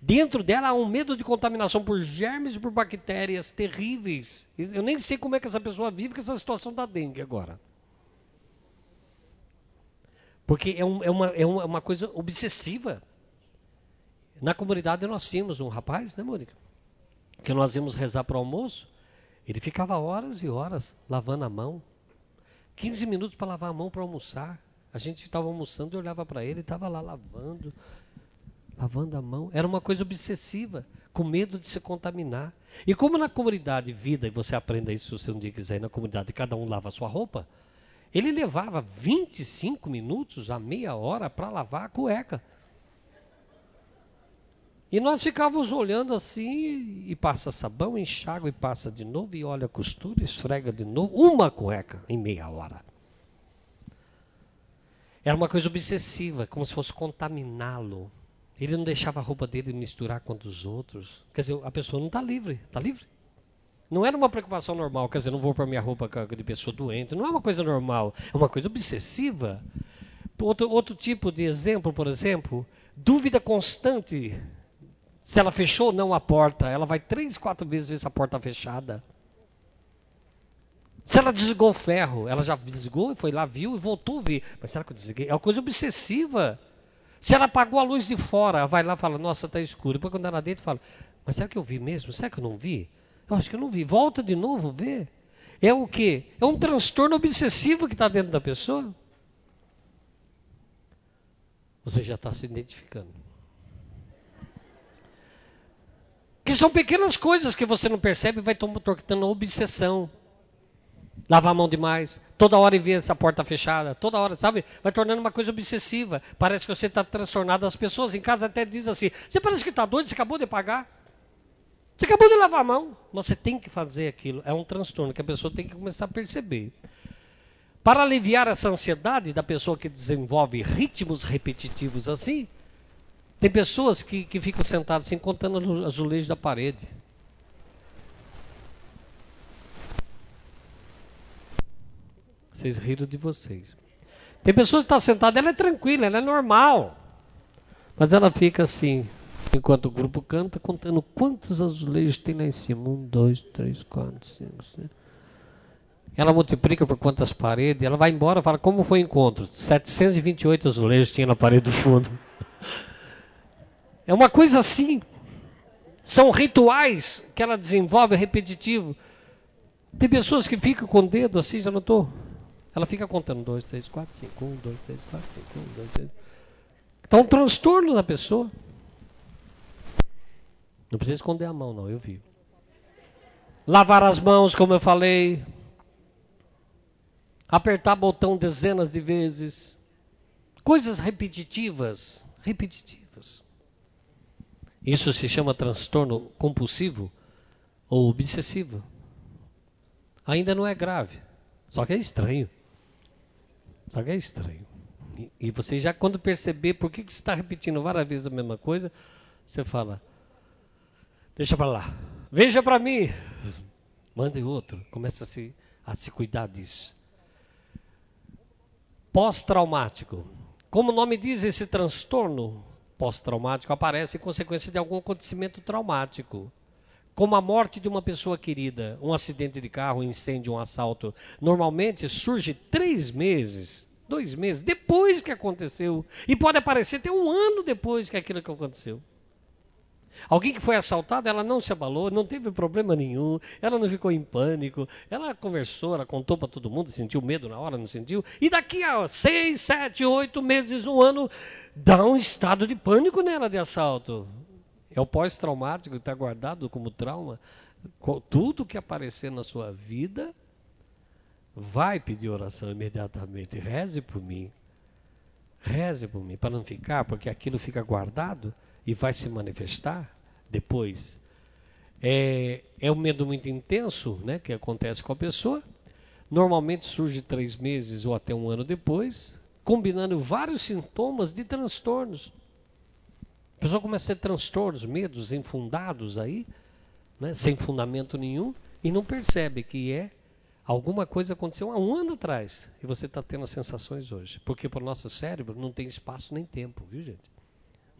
Dentro dela há um medo de contaminação por germes e por bactérias terríveis. Eu nem sei como é que essa pessoa vive com essa situação da dengue agora. Porque é, um, é, uma, é uma coisa obsessiva. Na comunidade nós tínhamos um rapaz, né, Mônica? Que nós íamos rezar para o almoço. Ele ficava horas e horas lavando a mão. 15 minutos para lavar a mão para almoçar. A gente estava almoçando e olhava para ele, estava lá lavando, lavando a mão. Era uma coisa obsessiva, com medo de se contaminar. E como na comunidade vida, e você aprenda isso se um dia quiser na comunidade, cada um lava a sua roupa, ele levava 25 minutos a meia hora para lavar a cueca. E nós ficávamos olhando assim, e passa sabão, enxágua e passa de novo, e olha a costura, esfrega de novo, uma cueca em meia hora. Era uma coisa obsessiva, como se fosse contaminá-lo. Ele não deixava a roupa dele misturar com dos outros. Quer dizer, a pessoa não está livre. Está livre? Não era uma preocupação normal. Quer dizer, não vou para minha roupa de pessoa doente. Não é uma coisa normal. É uma coisa obsessiva. Outro, outro tipo de exemplo, por exemplo, dúvida constante. Se ela fechou ou não a porta. Ela vai três, quatro vezes ver se a porta está fechada. Se ela desligou o ferro, ela já desligou, foi lá, viu e voltou a ver. Mas será que eu desliguei? É uma coisa obsessiva. Se ela apagou a luz de fora, vai lá e fala, nossa, está escuro. Depois quando ela dentro, fala, mas será que eu vi mesmo? Será que eu não vi? Eu acho que eu não vi. Volta de novo, vê. É o quê? É um transtorno obsessivo que está dentro da pessoa. Você já está se identificando. Que são pequenas coisas que você não percebe e vai tornando obsessão lavar a mão demais, toda hora e ver essa porta fechada, toda hora, sabe? Vai tornando uma coisa obsessiva. Parece que você está transtornado. As pessoas em casa até dizem assim: você parece que está doido, você acabou de pagar. Você acabou de lavar a mão. Você tem que fazer aquilo. É um transtorno que a pessoa tem que começar a perceber. Para aliviar essa ansiedade da pessoa que desenvolve ritmos repetitivos assim, tem pessoas que, que ficam sentadas assim, contando azulejos da parede. Vocês riram de vocês. Tem pessoas que estão tá sentadas, ela é tranquila, ela é normal. Mas ela fica assim, enquanto o grupo canta, contando quantos azulejos tem lá em cima. Um, dois, três, quatro, cinco, seis. Ela multiplica por quantas paredes, ela vai embora fala, como foi o encontro? 728 azulejos tinha na parede do fundo. <laughs> É uma coisa assim. São rituais que ela desenvolve repetitivo. Tem pessoas que ficam com o dedo assim, já notou? Ela fica contando 2, 3, 4, 5, 1, 2, 3, 4, 5, 1, 2, 3. Está um transtorno na pessoa. Não precisa esconder a mão, não, eu vi. Lavar as mãos, como eu falei. Apertar botão dezenas de vezes. Coisas repetitivas. Repetitivas. Isso se chama transtorno compulsivo ou obsessivo. Ainda não é grave, só que é estranho. Só que é estranho. E, e você já quando perceber por que, que você está repetindo várias vezes a mesma coisa, você fala, deixa para lá. Veja para mim. Mande outro. Começa a se, a se cuidar disso. Pós-traumático. Como o nome diz, esse transtorno pós-traumático aparece em consequência de algum acontecimento traumático como a morte de uma pessoa querida, um acidente de carro, um incêndio, um assalto, normalmente surge três meses, dois meses depois que aconteceu. E pode aparecer até um ano depois que aquilo que aconteceu. Alguém que foi assaltado, ela não se abalou, não teve problema nenhum, ela não ficou em pânico, ela conversou, ela contou para todo mundo, sentiu medo na hora, não sentiu. E daqui a seis, sete, oito meses, um ano, dá um estado de pânico nela de assalto. É o pós-traumático que está guardado como trauma. Tudo que aparecer na sua vida, vai pedir oração imediatamente. Reze por mim. Reze por mim, para não ficar, porque aquilo fica guardado e vai se manifestar depois. É, é um medo muito intenso né, que acontece com a pessoa. Normalmente surge três meses ou até um ano depois. combinando vários sintomas de transtornos. A pessoa começa a ter transtornos, medos infundados aí, né, sem fundamento nenhum, e não percebe que é alguma coisa aconteceu há um ano atrás e você está tendo as sensações hoje. Porque para o nosso cérebro não tem espaço nem tempo, viu gente?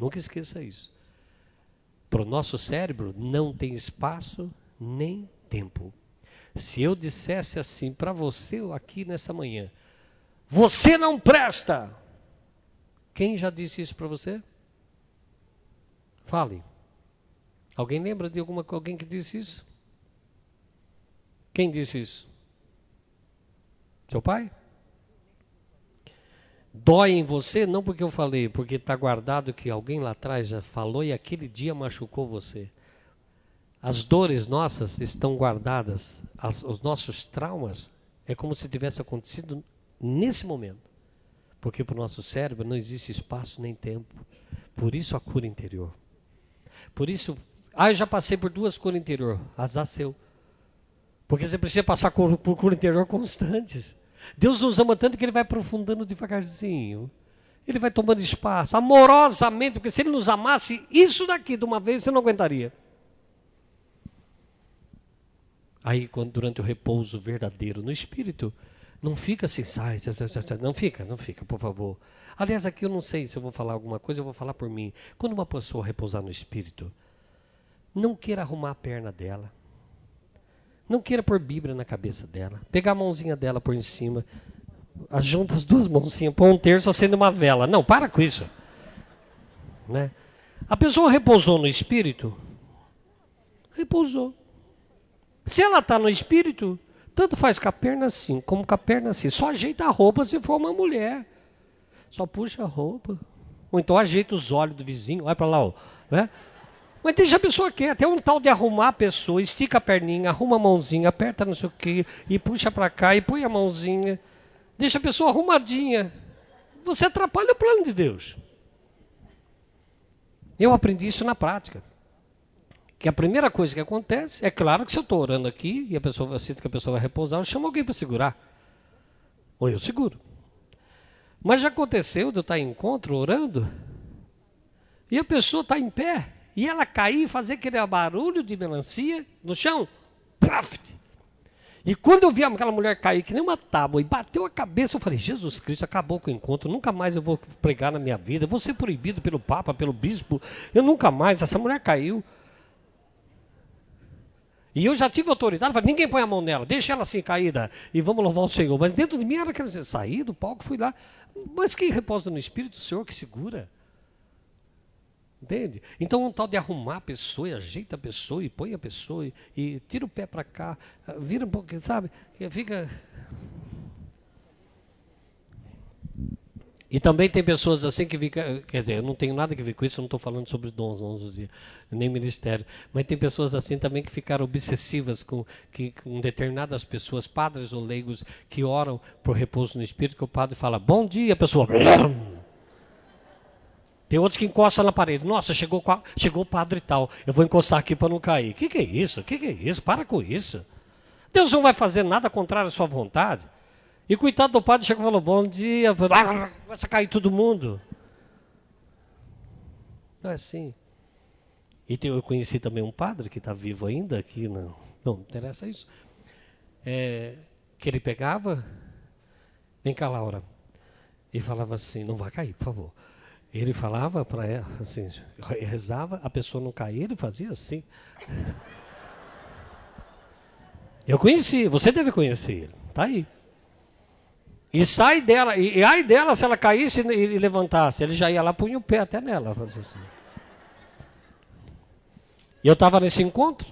Nunca esqueça isso. Para o nosso cérebro não tem espaço nem tempo. Se eu dissesse assim para você aqui nessa manhã, você não presta. Quem já disse isso para você? Fale. Alguém lembra de alguma alguém que disse isso? Quem disse isso? Seu pai? Dói em você, não porque eu falei, porque está guardado que alguém lá atrás já falou e aquele dia machucou você. As dores nossas estão guardadas, as, os nossos traumas é como se tivesse acontecido nesse momento. Porque para o nosso cérebro não existe espaço nem tempo. Por isso a cura interior. Por isso, ah, eu já passei por duas curas interior. Azar seu. Porque você precisa passar por, por cura interior constantes. Deus nos ama tanto que Ele vai aprofundando devagarzinho. Ele vai tomando espaço, amorosamente, porque se Ele nos amasse, isso daqui de uma vez você não aguentaria. Aí, quando, durante o repouso verdadeiro no Espírito, não fica assim, sai, não fica, não fica, por favor. Aliás, aqui eu não sei se eu vou falar alguma coisa, eu vou falar por mim. Quando uma pessoa repousar no espírito, não queira arrumar a perna dela. Não queira pôr Bíblia na cabeça dela. Pegar a mãozinha dela por em cima. Junta as duas mãozinhas, põe um terço acende uma vela. Não, para com isso. Né? A pessoa repousou no espírito? Repousou. Se ela está no espírito, tanto faz com a perna assim, como com a perna assim. Só ajeita a roupa se for uma mulher. Só puxa a roupa. Ou então ajeita os olhos do vizinho, olha para lá, ó, né? Mas deixa a pessoa quieta. Tem um tal de arrumar a pessoa, estica a perninha, arruma a mãozinha, aperta não sei o quê, e puxa para cá, e põe a mãozinha. Deixa a pessoa arrumadinha. Você atrapalha o plano de Deus. Eu aprendi isso na prática que a primeira coisa que acontece, é claro que se eu estou orando aqui e a pessoa sinto que a pessoa vai repousar, eu chamo alguém para segurar. Ou eu seguro. Mas já aconteceu de eu estar em encontro orando e a pessoa está em pé e ela cair e fazer aquele barulho de melancia no chão. Praft! E quando eu vi aquela mulher cair que nem uma tábua e bateu a cabeça, eu falei: Jesus Cristo, acabou com o encontro, nunca mais eu vou pregar na minha vida, vou ser proibido pelo Papa, pelo Bispo, eu nunca mais. Essa mulher caiu. E eu já tive autoridade, falei, ninguém põe a mão nela, deixa ela assim caída e vamos louvar o Senhor. Mas dentro de mim era quer dizer, saí do palco, fui lá. Mas quem repousa no Espírito, o Senhor que segura. Entende? Então um tal de arrumar a pessoa, e ajeita a pessoa, e põe a pessoa, e, e tira o pé para cá, vira um pouquinho, sabe? Fica E também tem pessoas assim que ficam. Quer dizer, eu não tenho nada que ver com isso, eu não estou falando sobre dons, não, Zuzia, nem ministério. Mas tem pessoas assim também que ficaram obsessivas com, que, com determinadas pessoas, padres ou leigos, que oram por repouso no espírito, que o padre fala, bom dia, a pessoa. Tem outros que encostam na parede. Nossa, chegou, chegou o padre tal. Eu vou encostar aqui para não cair. O que, que é isso? O que, que é isso? Para com isso. Deus não vai fazer nada contrário à sua vontade. E coitado do padre chegou e falou, bom dia, vai cair todo mundo. Não é assim. E eu conheci também um padre que está vivo ainda, aqui não, não interessa isso. É, que ele pegava, vem cá, Laura, e falava assim, não vai cair, por favor. Ele falava para ela, assim, rezava, a pessoa não caía, ele fazia assim. Eu conheci, você deve conhecer ele, tá aí. E sai dela, e, e ai dela se ela caísse e, e, levantasse, ele já ia lá, punha o pé até nela. Assim. E eu estava nesse encontro,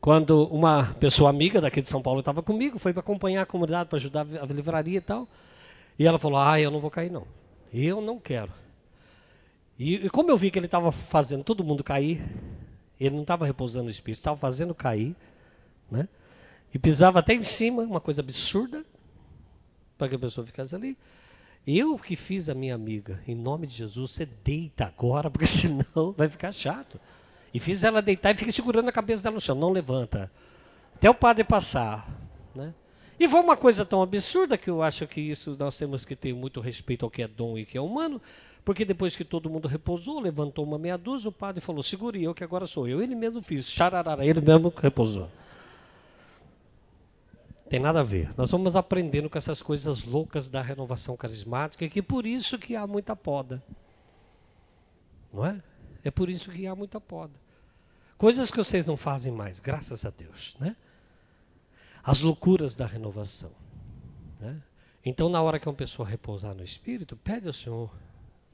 quando uma pessoa amiga daqui de São Paulo estava comigo, foi para acompanhar a comunidade, para ajudar a livraria e tal. E ela falou: Ah, eu não vou cair, não. Eu não quero. E, e como eu vi que ele estava fazendo todo mundo cair, ele não estava repousando o espírito, estava fazendo cair, né? E pisava até em cima, uma coisa absurda para que a pessoa ficasse ali. Eu que fiz a minha amiga, em nome de Jesus, você deita agora, <laughs> porque senão vai ficar chato. E fiz ela deitar e fica segurando a cabeça dela no chão, não levanta. Até o padre passar. Né? E foi uma coisa tão absurda que eu acho que isso nós temos que ter muito respeito ao que é dom e que é humano, porque depois que todo mundo repousou, levantou uma meia dúzia, o padre falou: segure eu que agora sou eu. Ele mesmo fez, xararara, ele mesmo repousou. Tem nada a ver. Nós vamos aprendendo com essas coisas loucas da renovação carismática, que por isso que há muita poda. Não é? É por isso que há muita poda. Coisas que vocês não fazem mais, graças a Deus, né? As loucuras da renovação. Né? Então, na hora que uma pessoa repousar no Espírito, pede ao Senhor,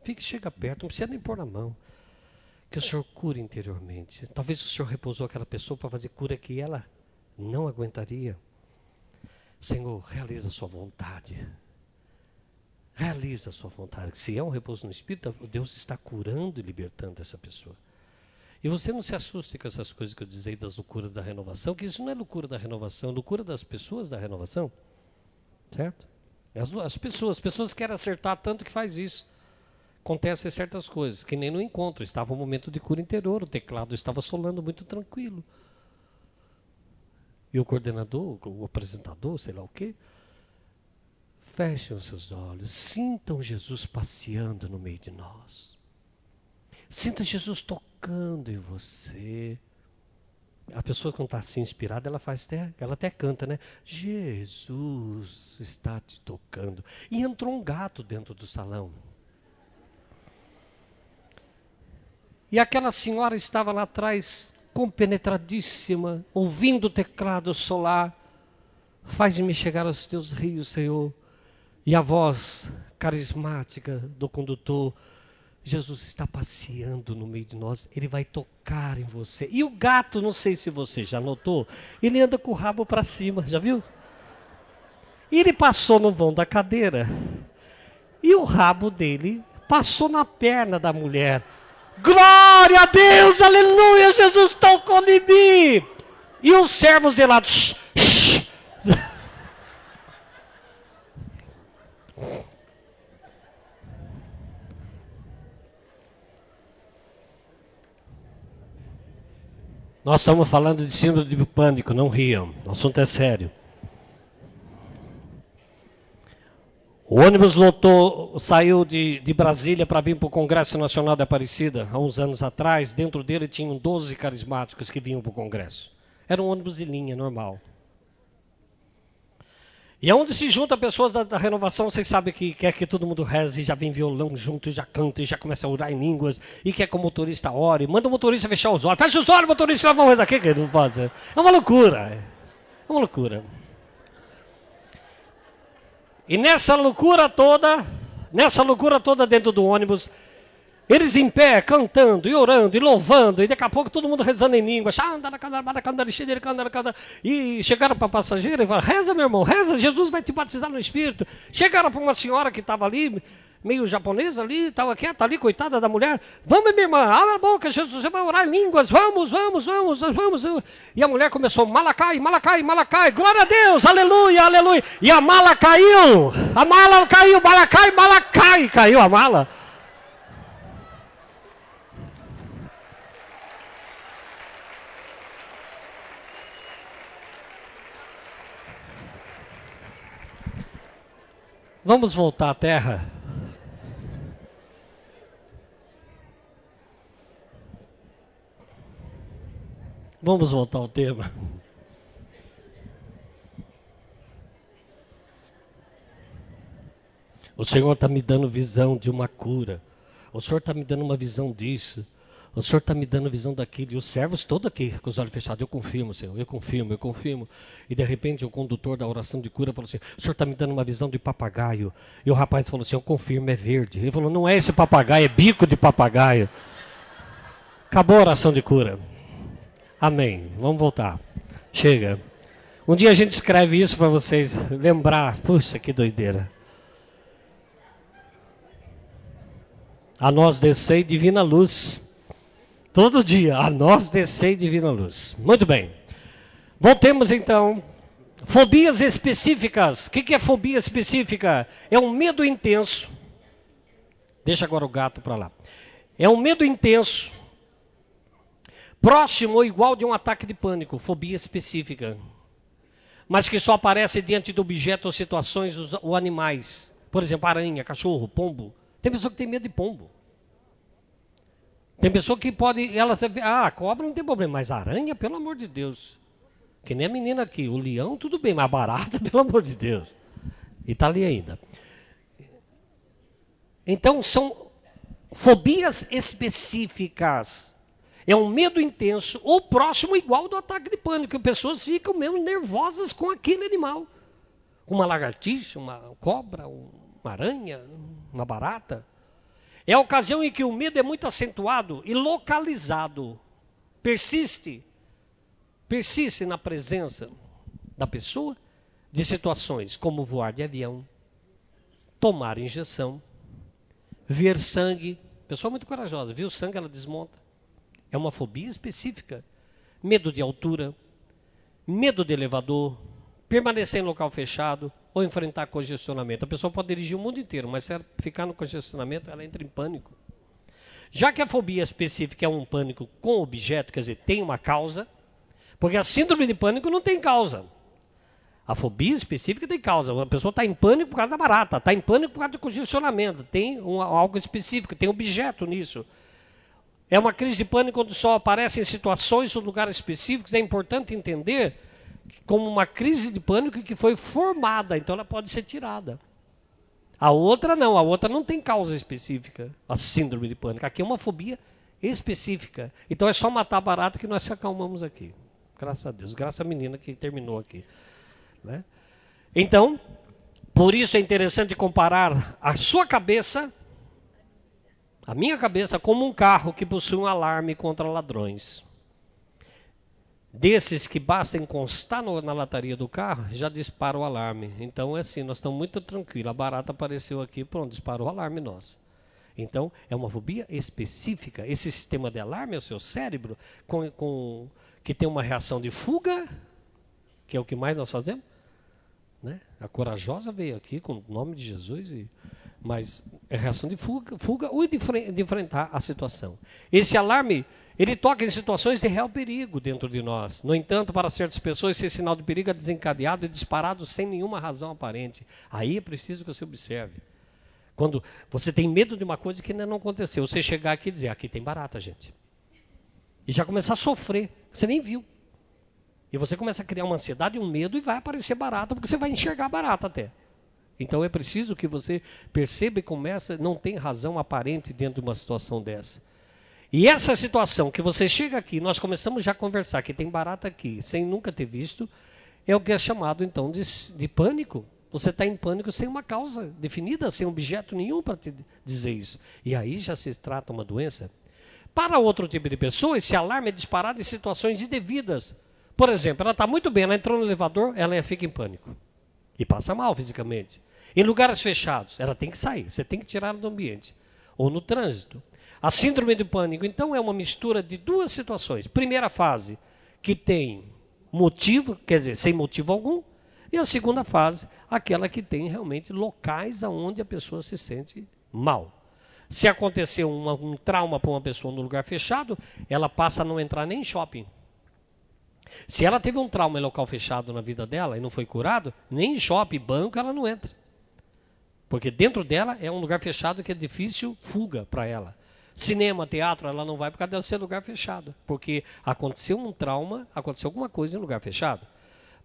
fique, chega perto, não precisa nem pôr na mão. Que o Senhor cure interiormente. Talvez o Senhor repousou aquela pessoa para fazer cura que ela não aguentaria. Senhor, realiza a sua vontade. Realiza a sua vontade. Se é um repouso no Espírito, Deus está curando e libertando essa pessoa. E você não se assuste com essas coisas que eu dizei das loucuras da renovação, que isso não é loucura da renovação, é loucura das pessoas da renovação. Certo? As, as pessoas, as pessoas querem acertar tanto que faz isso. Acontecem certas coisas, que nem no encontro. Estava um momento de cura interior, o teclado estava solando muito tranquilo. E o coordenador, o apresentador, sei lá o quê, fechem os seus olhos, sintam Jesus passeando no meio de nós. Sinta Jesus tocando em você. A pessoa quando está assim inspirada, ela faz até, ela até canta, né? Jesus está te tocando. E entrou um gato dentro do salão. E aquela senhora estava lá atrás compenetradíssima, ouvindo o teclado solar. Faz-me chegar aos teus rios, Senhor. E a voz carismática do condutor. Jesus está passeando no meio de nós, ele vai tocar em você. E o gato, não sei se você já notou, ele anda com o rabo para cima, já viu? E ele passou no vão da cadeira. E o rabo dele passou na perna da mulher. Glória a Deus, aleluia, Jesus tocou em mim. E os servos de lá. Nós estamos falando de síndrome de pânico, não riam. O assunto é sério. O ônibus lotou, saiu de, de Brasília para vir para o Congresso Nacional da Aparecida, há uns anos atrás. Dentro dele tinham 12 carismáticos que vinham para o Congresso. Era um ônibus de linha, normal. E é onde se junta pessoas da, da, renovação, vocês sabem que quer que todo mundo reze, já vem violão junto, já canta, já começa a orar em línguas, e quer que o motorista ore, manda o motorista fechar os olhos, fecha os olhos, motorista, vamos rezar, o que não pode É uma loucura, é uma loucura. E nessa loucura toda, nessa loucura toda dentro do ônibus, eles em pé, cantando e orando e louvando, e daqui a pouco todo mundo rezando em língua. E chegaram para a passageira e falaram: Reza, meu irmão, reza, Jesus vai te batizar no Espírito. Chegaram para uma senhora que estava ali, meio japonesa ali, estava quieta ali, coitada da mulher. Vamos, minha irmã, abre a boca, Jesus, você vai orar em línguas, vamos, vamos, vamos, vamos. E a mulher começou, malacai, malacai, malacai, glória a Deus, aleluia, aleluia. E a mala caiu, a mala caiu, malacai, malacai, caiu a mala. Vamos voltar à terra. Vamos voltar ao tema. O Senhor está me dando visão de uma cura. O Senhor está me dando uma visão disso. O Senhor está me dando visão daquilo. E os servos todos aqui com os olhos fechados. Eu confirmo, Senhor. Eu confirmo, eu confirmo. E de repente o condutor da oração de cura falou assim: O Senhor está me dando uma visão de papagaio. E o rapaz falou assim: Eu confirmo, é verde. Ele falou: Não é esse papagaio, é bico de papagaio. Acabou a oração de cura. Amém. Vamos voltar. Chega. Um dia a gente escreve isso para vocês lembrar. Puxa, que doideira. A nós descei divina luz. Todo dia, a nós descei divina luz. Muito bem. Voltemos então. Fobias específicas. O que é fobia específica? É um medo intenso. Deixa agora o gato para lá. É um medo intenso próximo ou igual de um ataque de pânico, fobia específica. mas que só aparece diante de objetos ou situações ou animais. Por exemplo, aranha, cachorro, pombo. Tem pessoa que tem medo de pombo. Tem pessoa que pode, ela ah, cobra não tem problema, mas aranha, pelo amor de Deus. Que nem a menina aqui, o leão tudo bem, mas barata, <laughs> pelo amor de Deus. E está ali ainda. Então são fobias específicas. É um medo intenso ou próximo igual do ataque de pânico, que pessoas ficam mesmo nervosas com aquele animal. Uma lagartixa, uma cobra, uma aranha, uma barata. É a ocasião em que o medo é muito acentuado e localizado. Persiste. Persiste na presença da pessoa de situações como voar de avião, tomar injeção, ver sangue. Pessoa muito corajosa, viu sangue, ela desmonta. É uma fobia específica. Medo de altura, medo de elevador, permanecer em local fechado ou enfrentar congestionamento. A pessoa pode dirigir o mundo inteiro, mas se ela ficar no congestionamento, ela entra em pânico. Já que a fobia específica é um pânico com objeto, quer dizer, tem uma causa, porque a síndrome de pânico não tem causa. A fobia específica tem causa. A pessoa está em pânico por causa da barata, está em pânico por causa do congestionamento, tem um, algo específico, tem objeto nisso. É uma crise de pânico quando só aparece em situações ou lugares específicos. É importante entender como uma crise de pânico que foi formada, então ela pode ser tirada. A outra não, a outra não tem causa específica, a síndrome de pânico. Aqui é uma fobia específica. Então é só matar a barata que nós se acalmamos aqui. Graças a Deus, graças à menina que terminou aqui. Né? Então, por isso é interessante comparar a sua cabeça, a minha cabeça, como um carro que possui um alarme contra ladrões. Desses que basta encostar no, na lataria do carro, já dispara o alarme. Então é assim, nós estamos muito tranquilos. A barata apareceu aqui, pronto, disparou o alarme nosso. Então, é uma fobia específica. Esse sistema de alarme é o seu cérebro, com, com, que tem uma reação de fuga, que é o que mais nós fazemos, né? A corajosa veio aqui com o nome de Jesus, e, mas é reação de fuga, fuga ou de, de enfrentar a situação. Esse alarme, ele toca em situações de real perigo dentro de nós. No entanto, para certas pessoas, esse sinal de perigo é desencadeado e disparado sem nenhuma razão aparente. Aí é preciso que você observe. Quando você tem medo de uma coisa que ainda não aconteceu, você chegar aqui e dizer: aqui tem barata, gente. E já começar a sofrer. Você nem viu. E você começa a criar uma ansiedade, um medo e vai aparecer barata, porque você vai enxergar barata até. Então é preciso que você perceba e comece, não tem razão aparente dentro de uma situação dessa. E essa situação que você chega aqui, nós começamos já a conversar, que tem barata aqui, sem nunca ter visto, é o que é chamado então de, de pânico. Você está em pânico sem uma causa definida, sem objeto nenhum para te dizer isso. E aí já se trata uma doença. Para outro tipo de pessoa, esse alarme é disparado em situações indevidas por exemplo, ela está muito bem, ela entrou no elevador, ela fica em pânico. E passa mal fisicamente. Em lugares fechados, ela tem que sair, você tem que tirar do ambiente. Ou no trânsito. A síndrome do pânico, então, é uma mistura de duas situações. Primeira fase, que tem motivo, quer dizer, sem motivo algum. E a segunda fase, aquela que tem realmente locais aonde a pessoa se sente mal. Se acontecer uma, um trauma para uma pessoa no lugar fechado, ela passa a não entrar nem em shopping. Se ela teve um trauma em local fechado na vida dela e não foi curado, nem em shopping, banco, ela não entra. Porque dentro dela é um lugar fechado que é difícil fuga para ela. Cinema, teatro, ela não vai por causa de ser lugar fechado. Porque aconteceu um trauma, aconteceu alguma coisa em lugar fechado.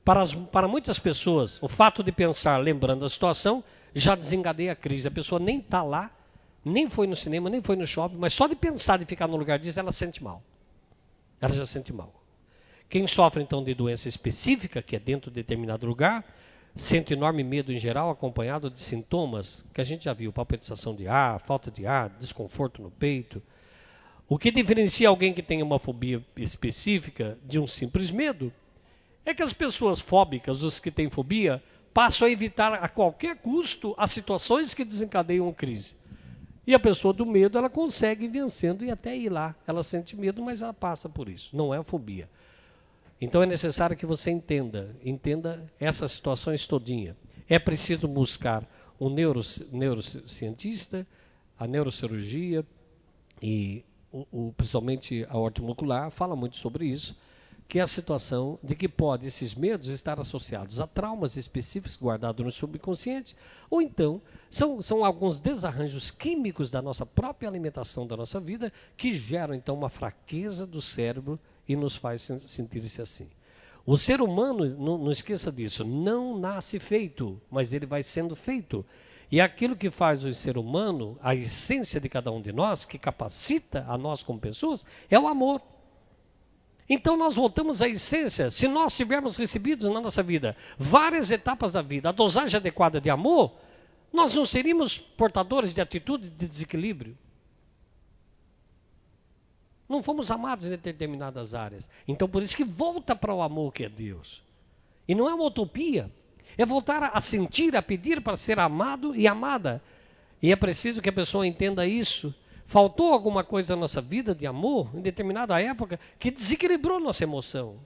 Para, as, para muitas pessoas, o fato de pensar lembrando a situação já desengadeia a crise. A pessoa nem está lá, nem foi no cinema, nem foi no shopping, mas só de pensar de ficar no lugar disso, ela sente mal. Ela já sente mal. Quem sofre então de doença específica, que é dentro de determinado lugar, sente enorme medo em geral, acompanhado de sintomas que a gente já viu: palpitação de ar, falta de ar, desconforto no peito. O que diferencia alguém que tem uma fobia específica de um simples medo é que as pessoas fóbicas, os que têm fobia, passam a evitar a qualquer custo as situações que desencadeiam crise. E a pessoa do medo, ela consegue vencendo e até ir lá. Ela sente medo, mas ela passa por isso. Não é a fobia. Então é necessário que você entenda, entenda essas situações todinha. É preciso buscar um neuro, neurocientista, a neurocirurgia e o, o, principalmente a ortomolecular fala muito sobre isso, que é a situação de que pode esses medos estar associados a traumas específicos guardados no subconsciente, ou então são, são alguns desarranjos químicos da nossa própria alimentação da nossa vida que geram então uma fraqueza do cérebro e nos faz sentir-se assim. O ser humano, não, não esqueça disso, não nasce feito, mas ele vai sendo feito. E aquilo que faz o ser humano, a essência de cada um de nós, que capacita a nós como pessoas, é o amor. Então nós voltamos à essência. Se nós tivermos recebido na nossa vida várias etapas da vida, a dosagem adequada de amor, nós não seríamos portadores de atitudes de desequilíbrio. Não fomos amados em determinadas áreas. Então por isso que volta para o amor que é Deus. E não é uma utopia. É voltar a sentir, a pedir para ser amado e amada. E é preciso que a pessoa entenda isso Faltou alguma coisa na nossa vida de amor, em determinada época, que desequilibrou nossa emoção.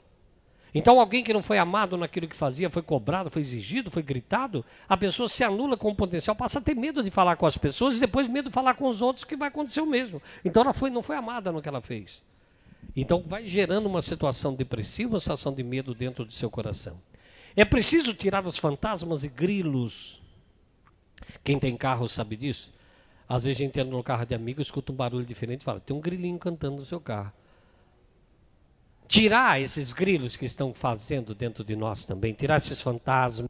Então, alguém que não foi amado naquilo que fazia, foi cobrado, foi exigido, foi gritado, a pessoa se anula com o potencial, passa a ter medo de falar com as pessoas e depois medo de falar com os outros, que vai acontecer o mesmo. Então, ela foi, não foi amada no que ela fez. Então, vai gerando uma situação depressiva, uma situação de medo dentro do seu coração. É preciso tirar os fantasmas e grilos. Quem tem carro sabe disso. Às vezes a gente entra no carro de amigo, escuta um barulho diferente e fala, tem um grilinho cantando no seu carro. Tirar esses grilos que estão fazendo dentro de nós também, tirar esses fantasmas.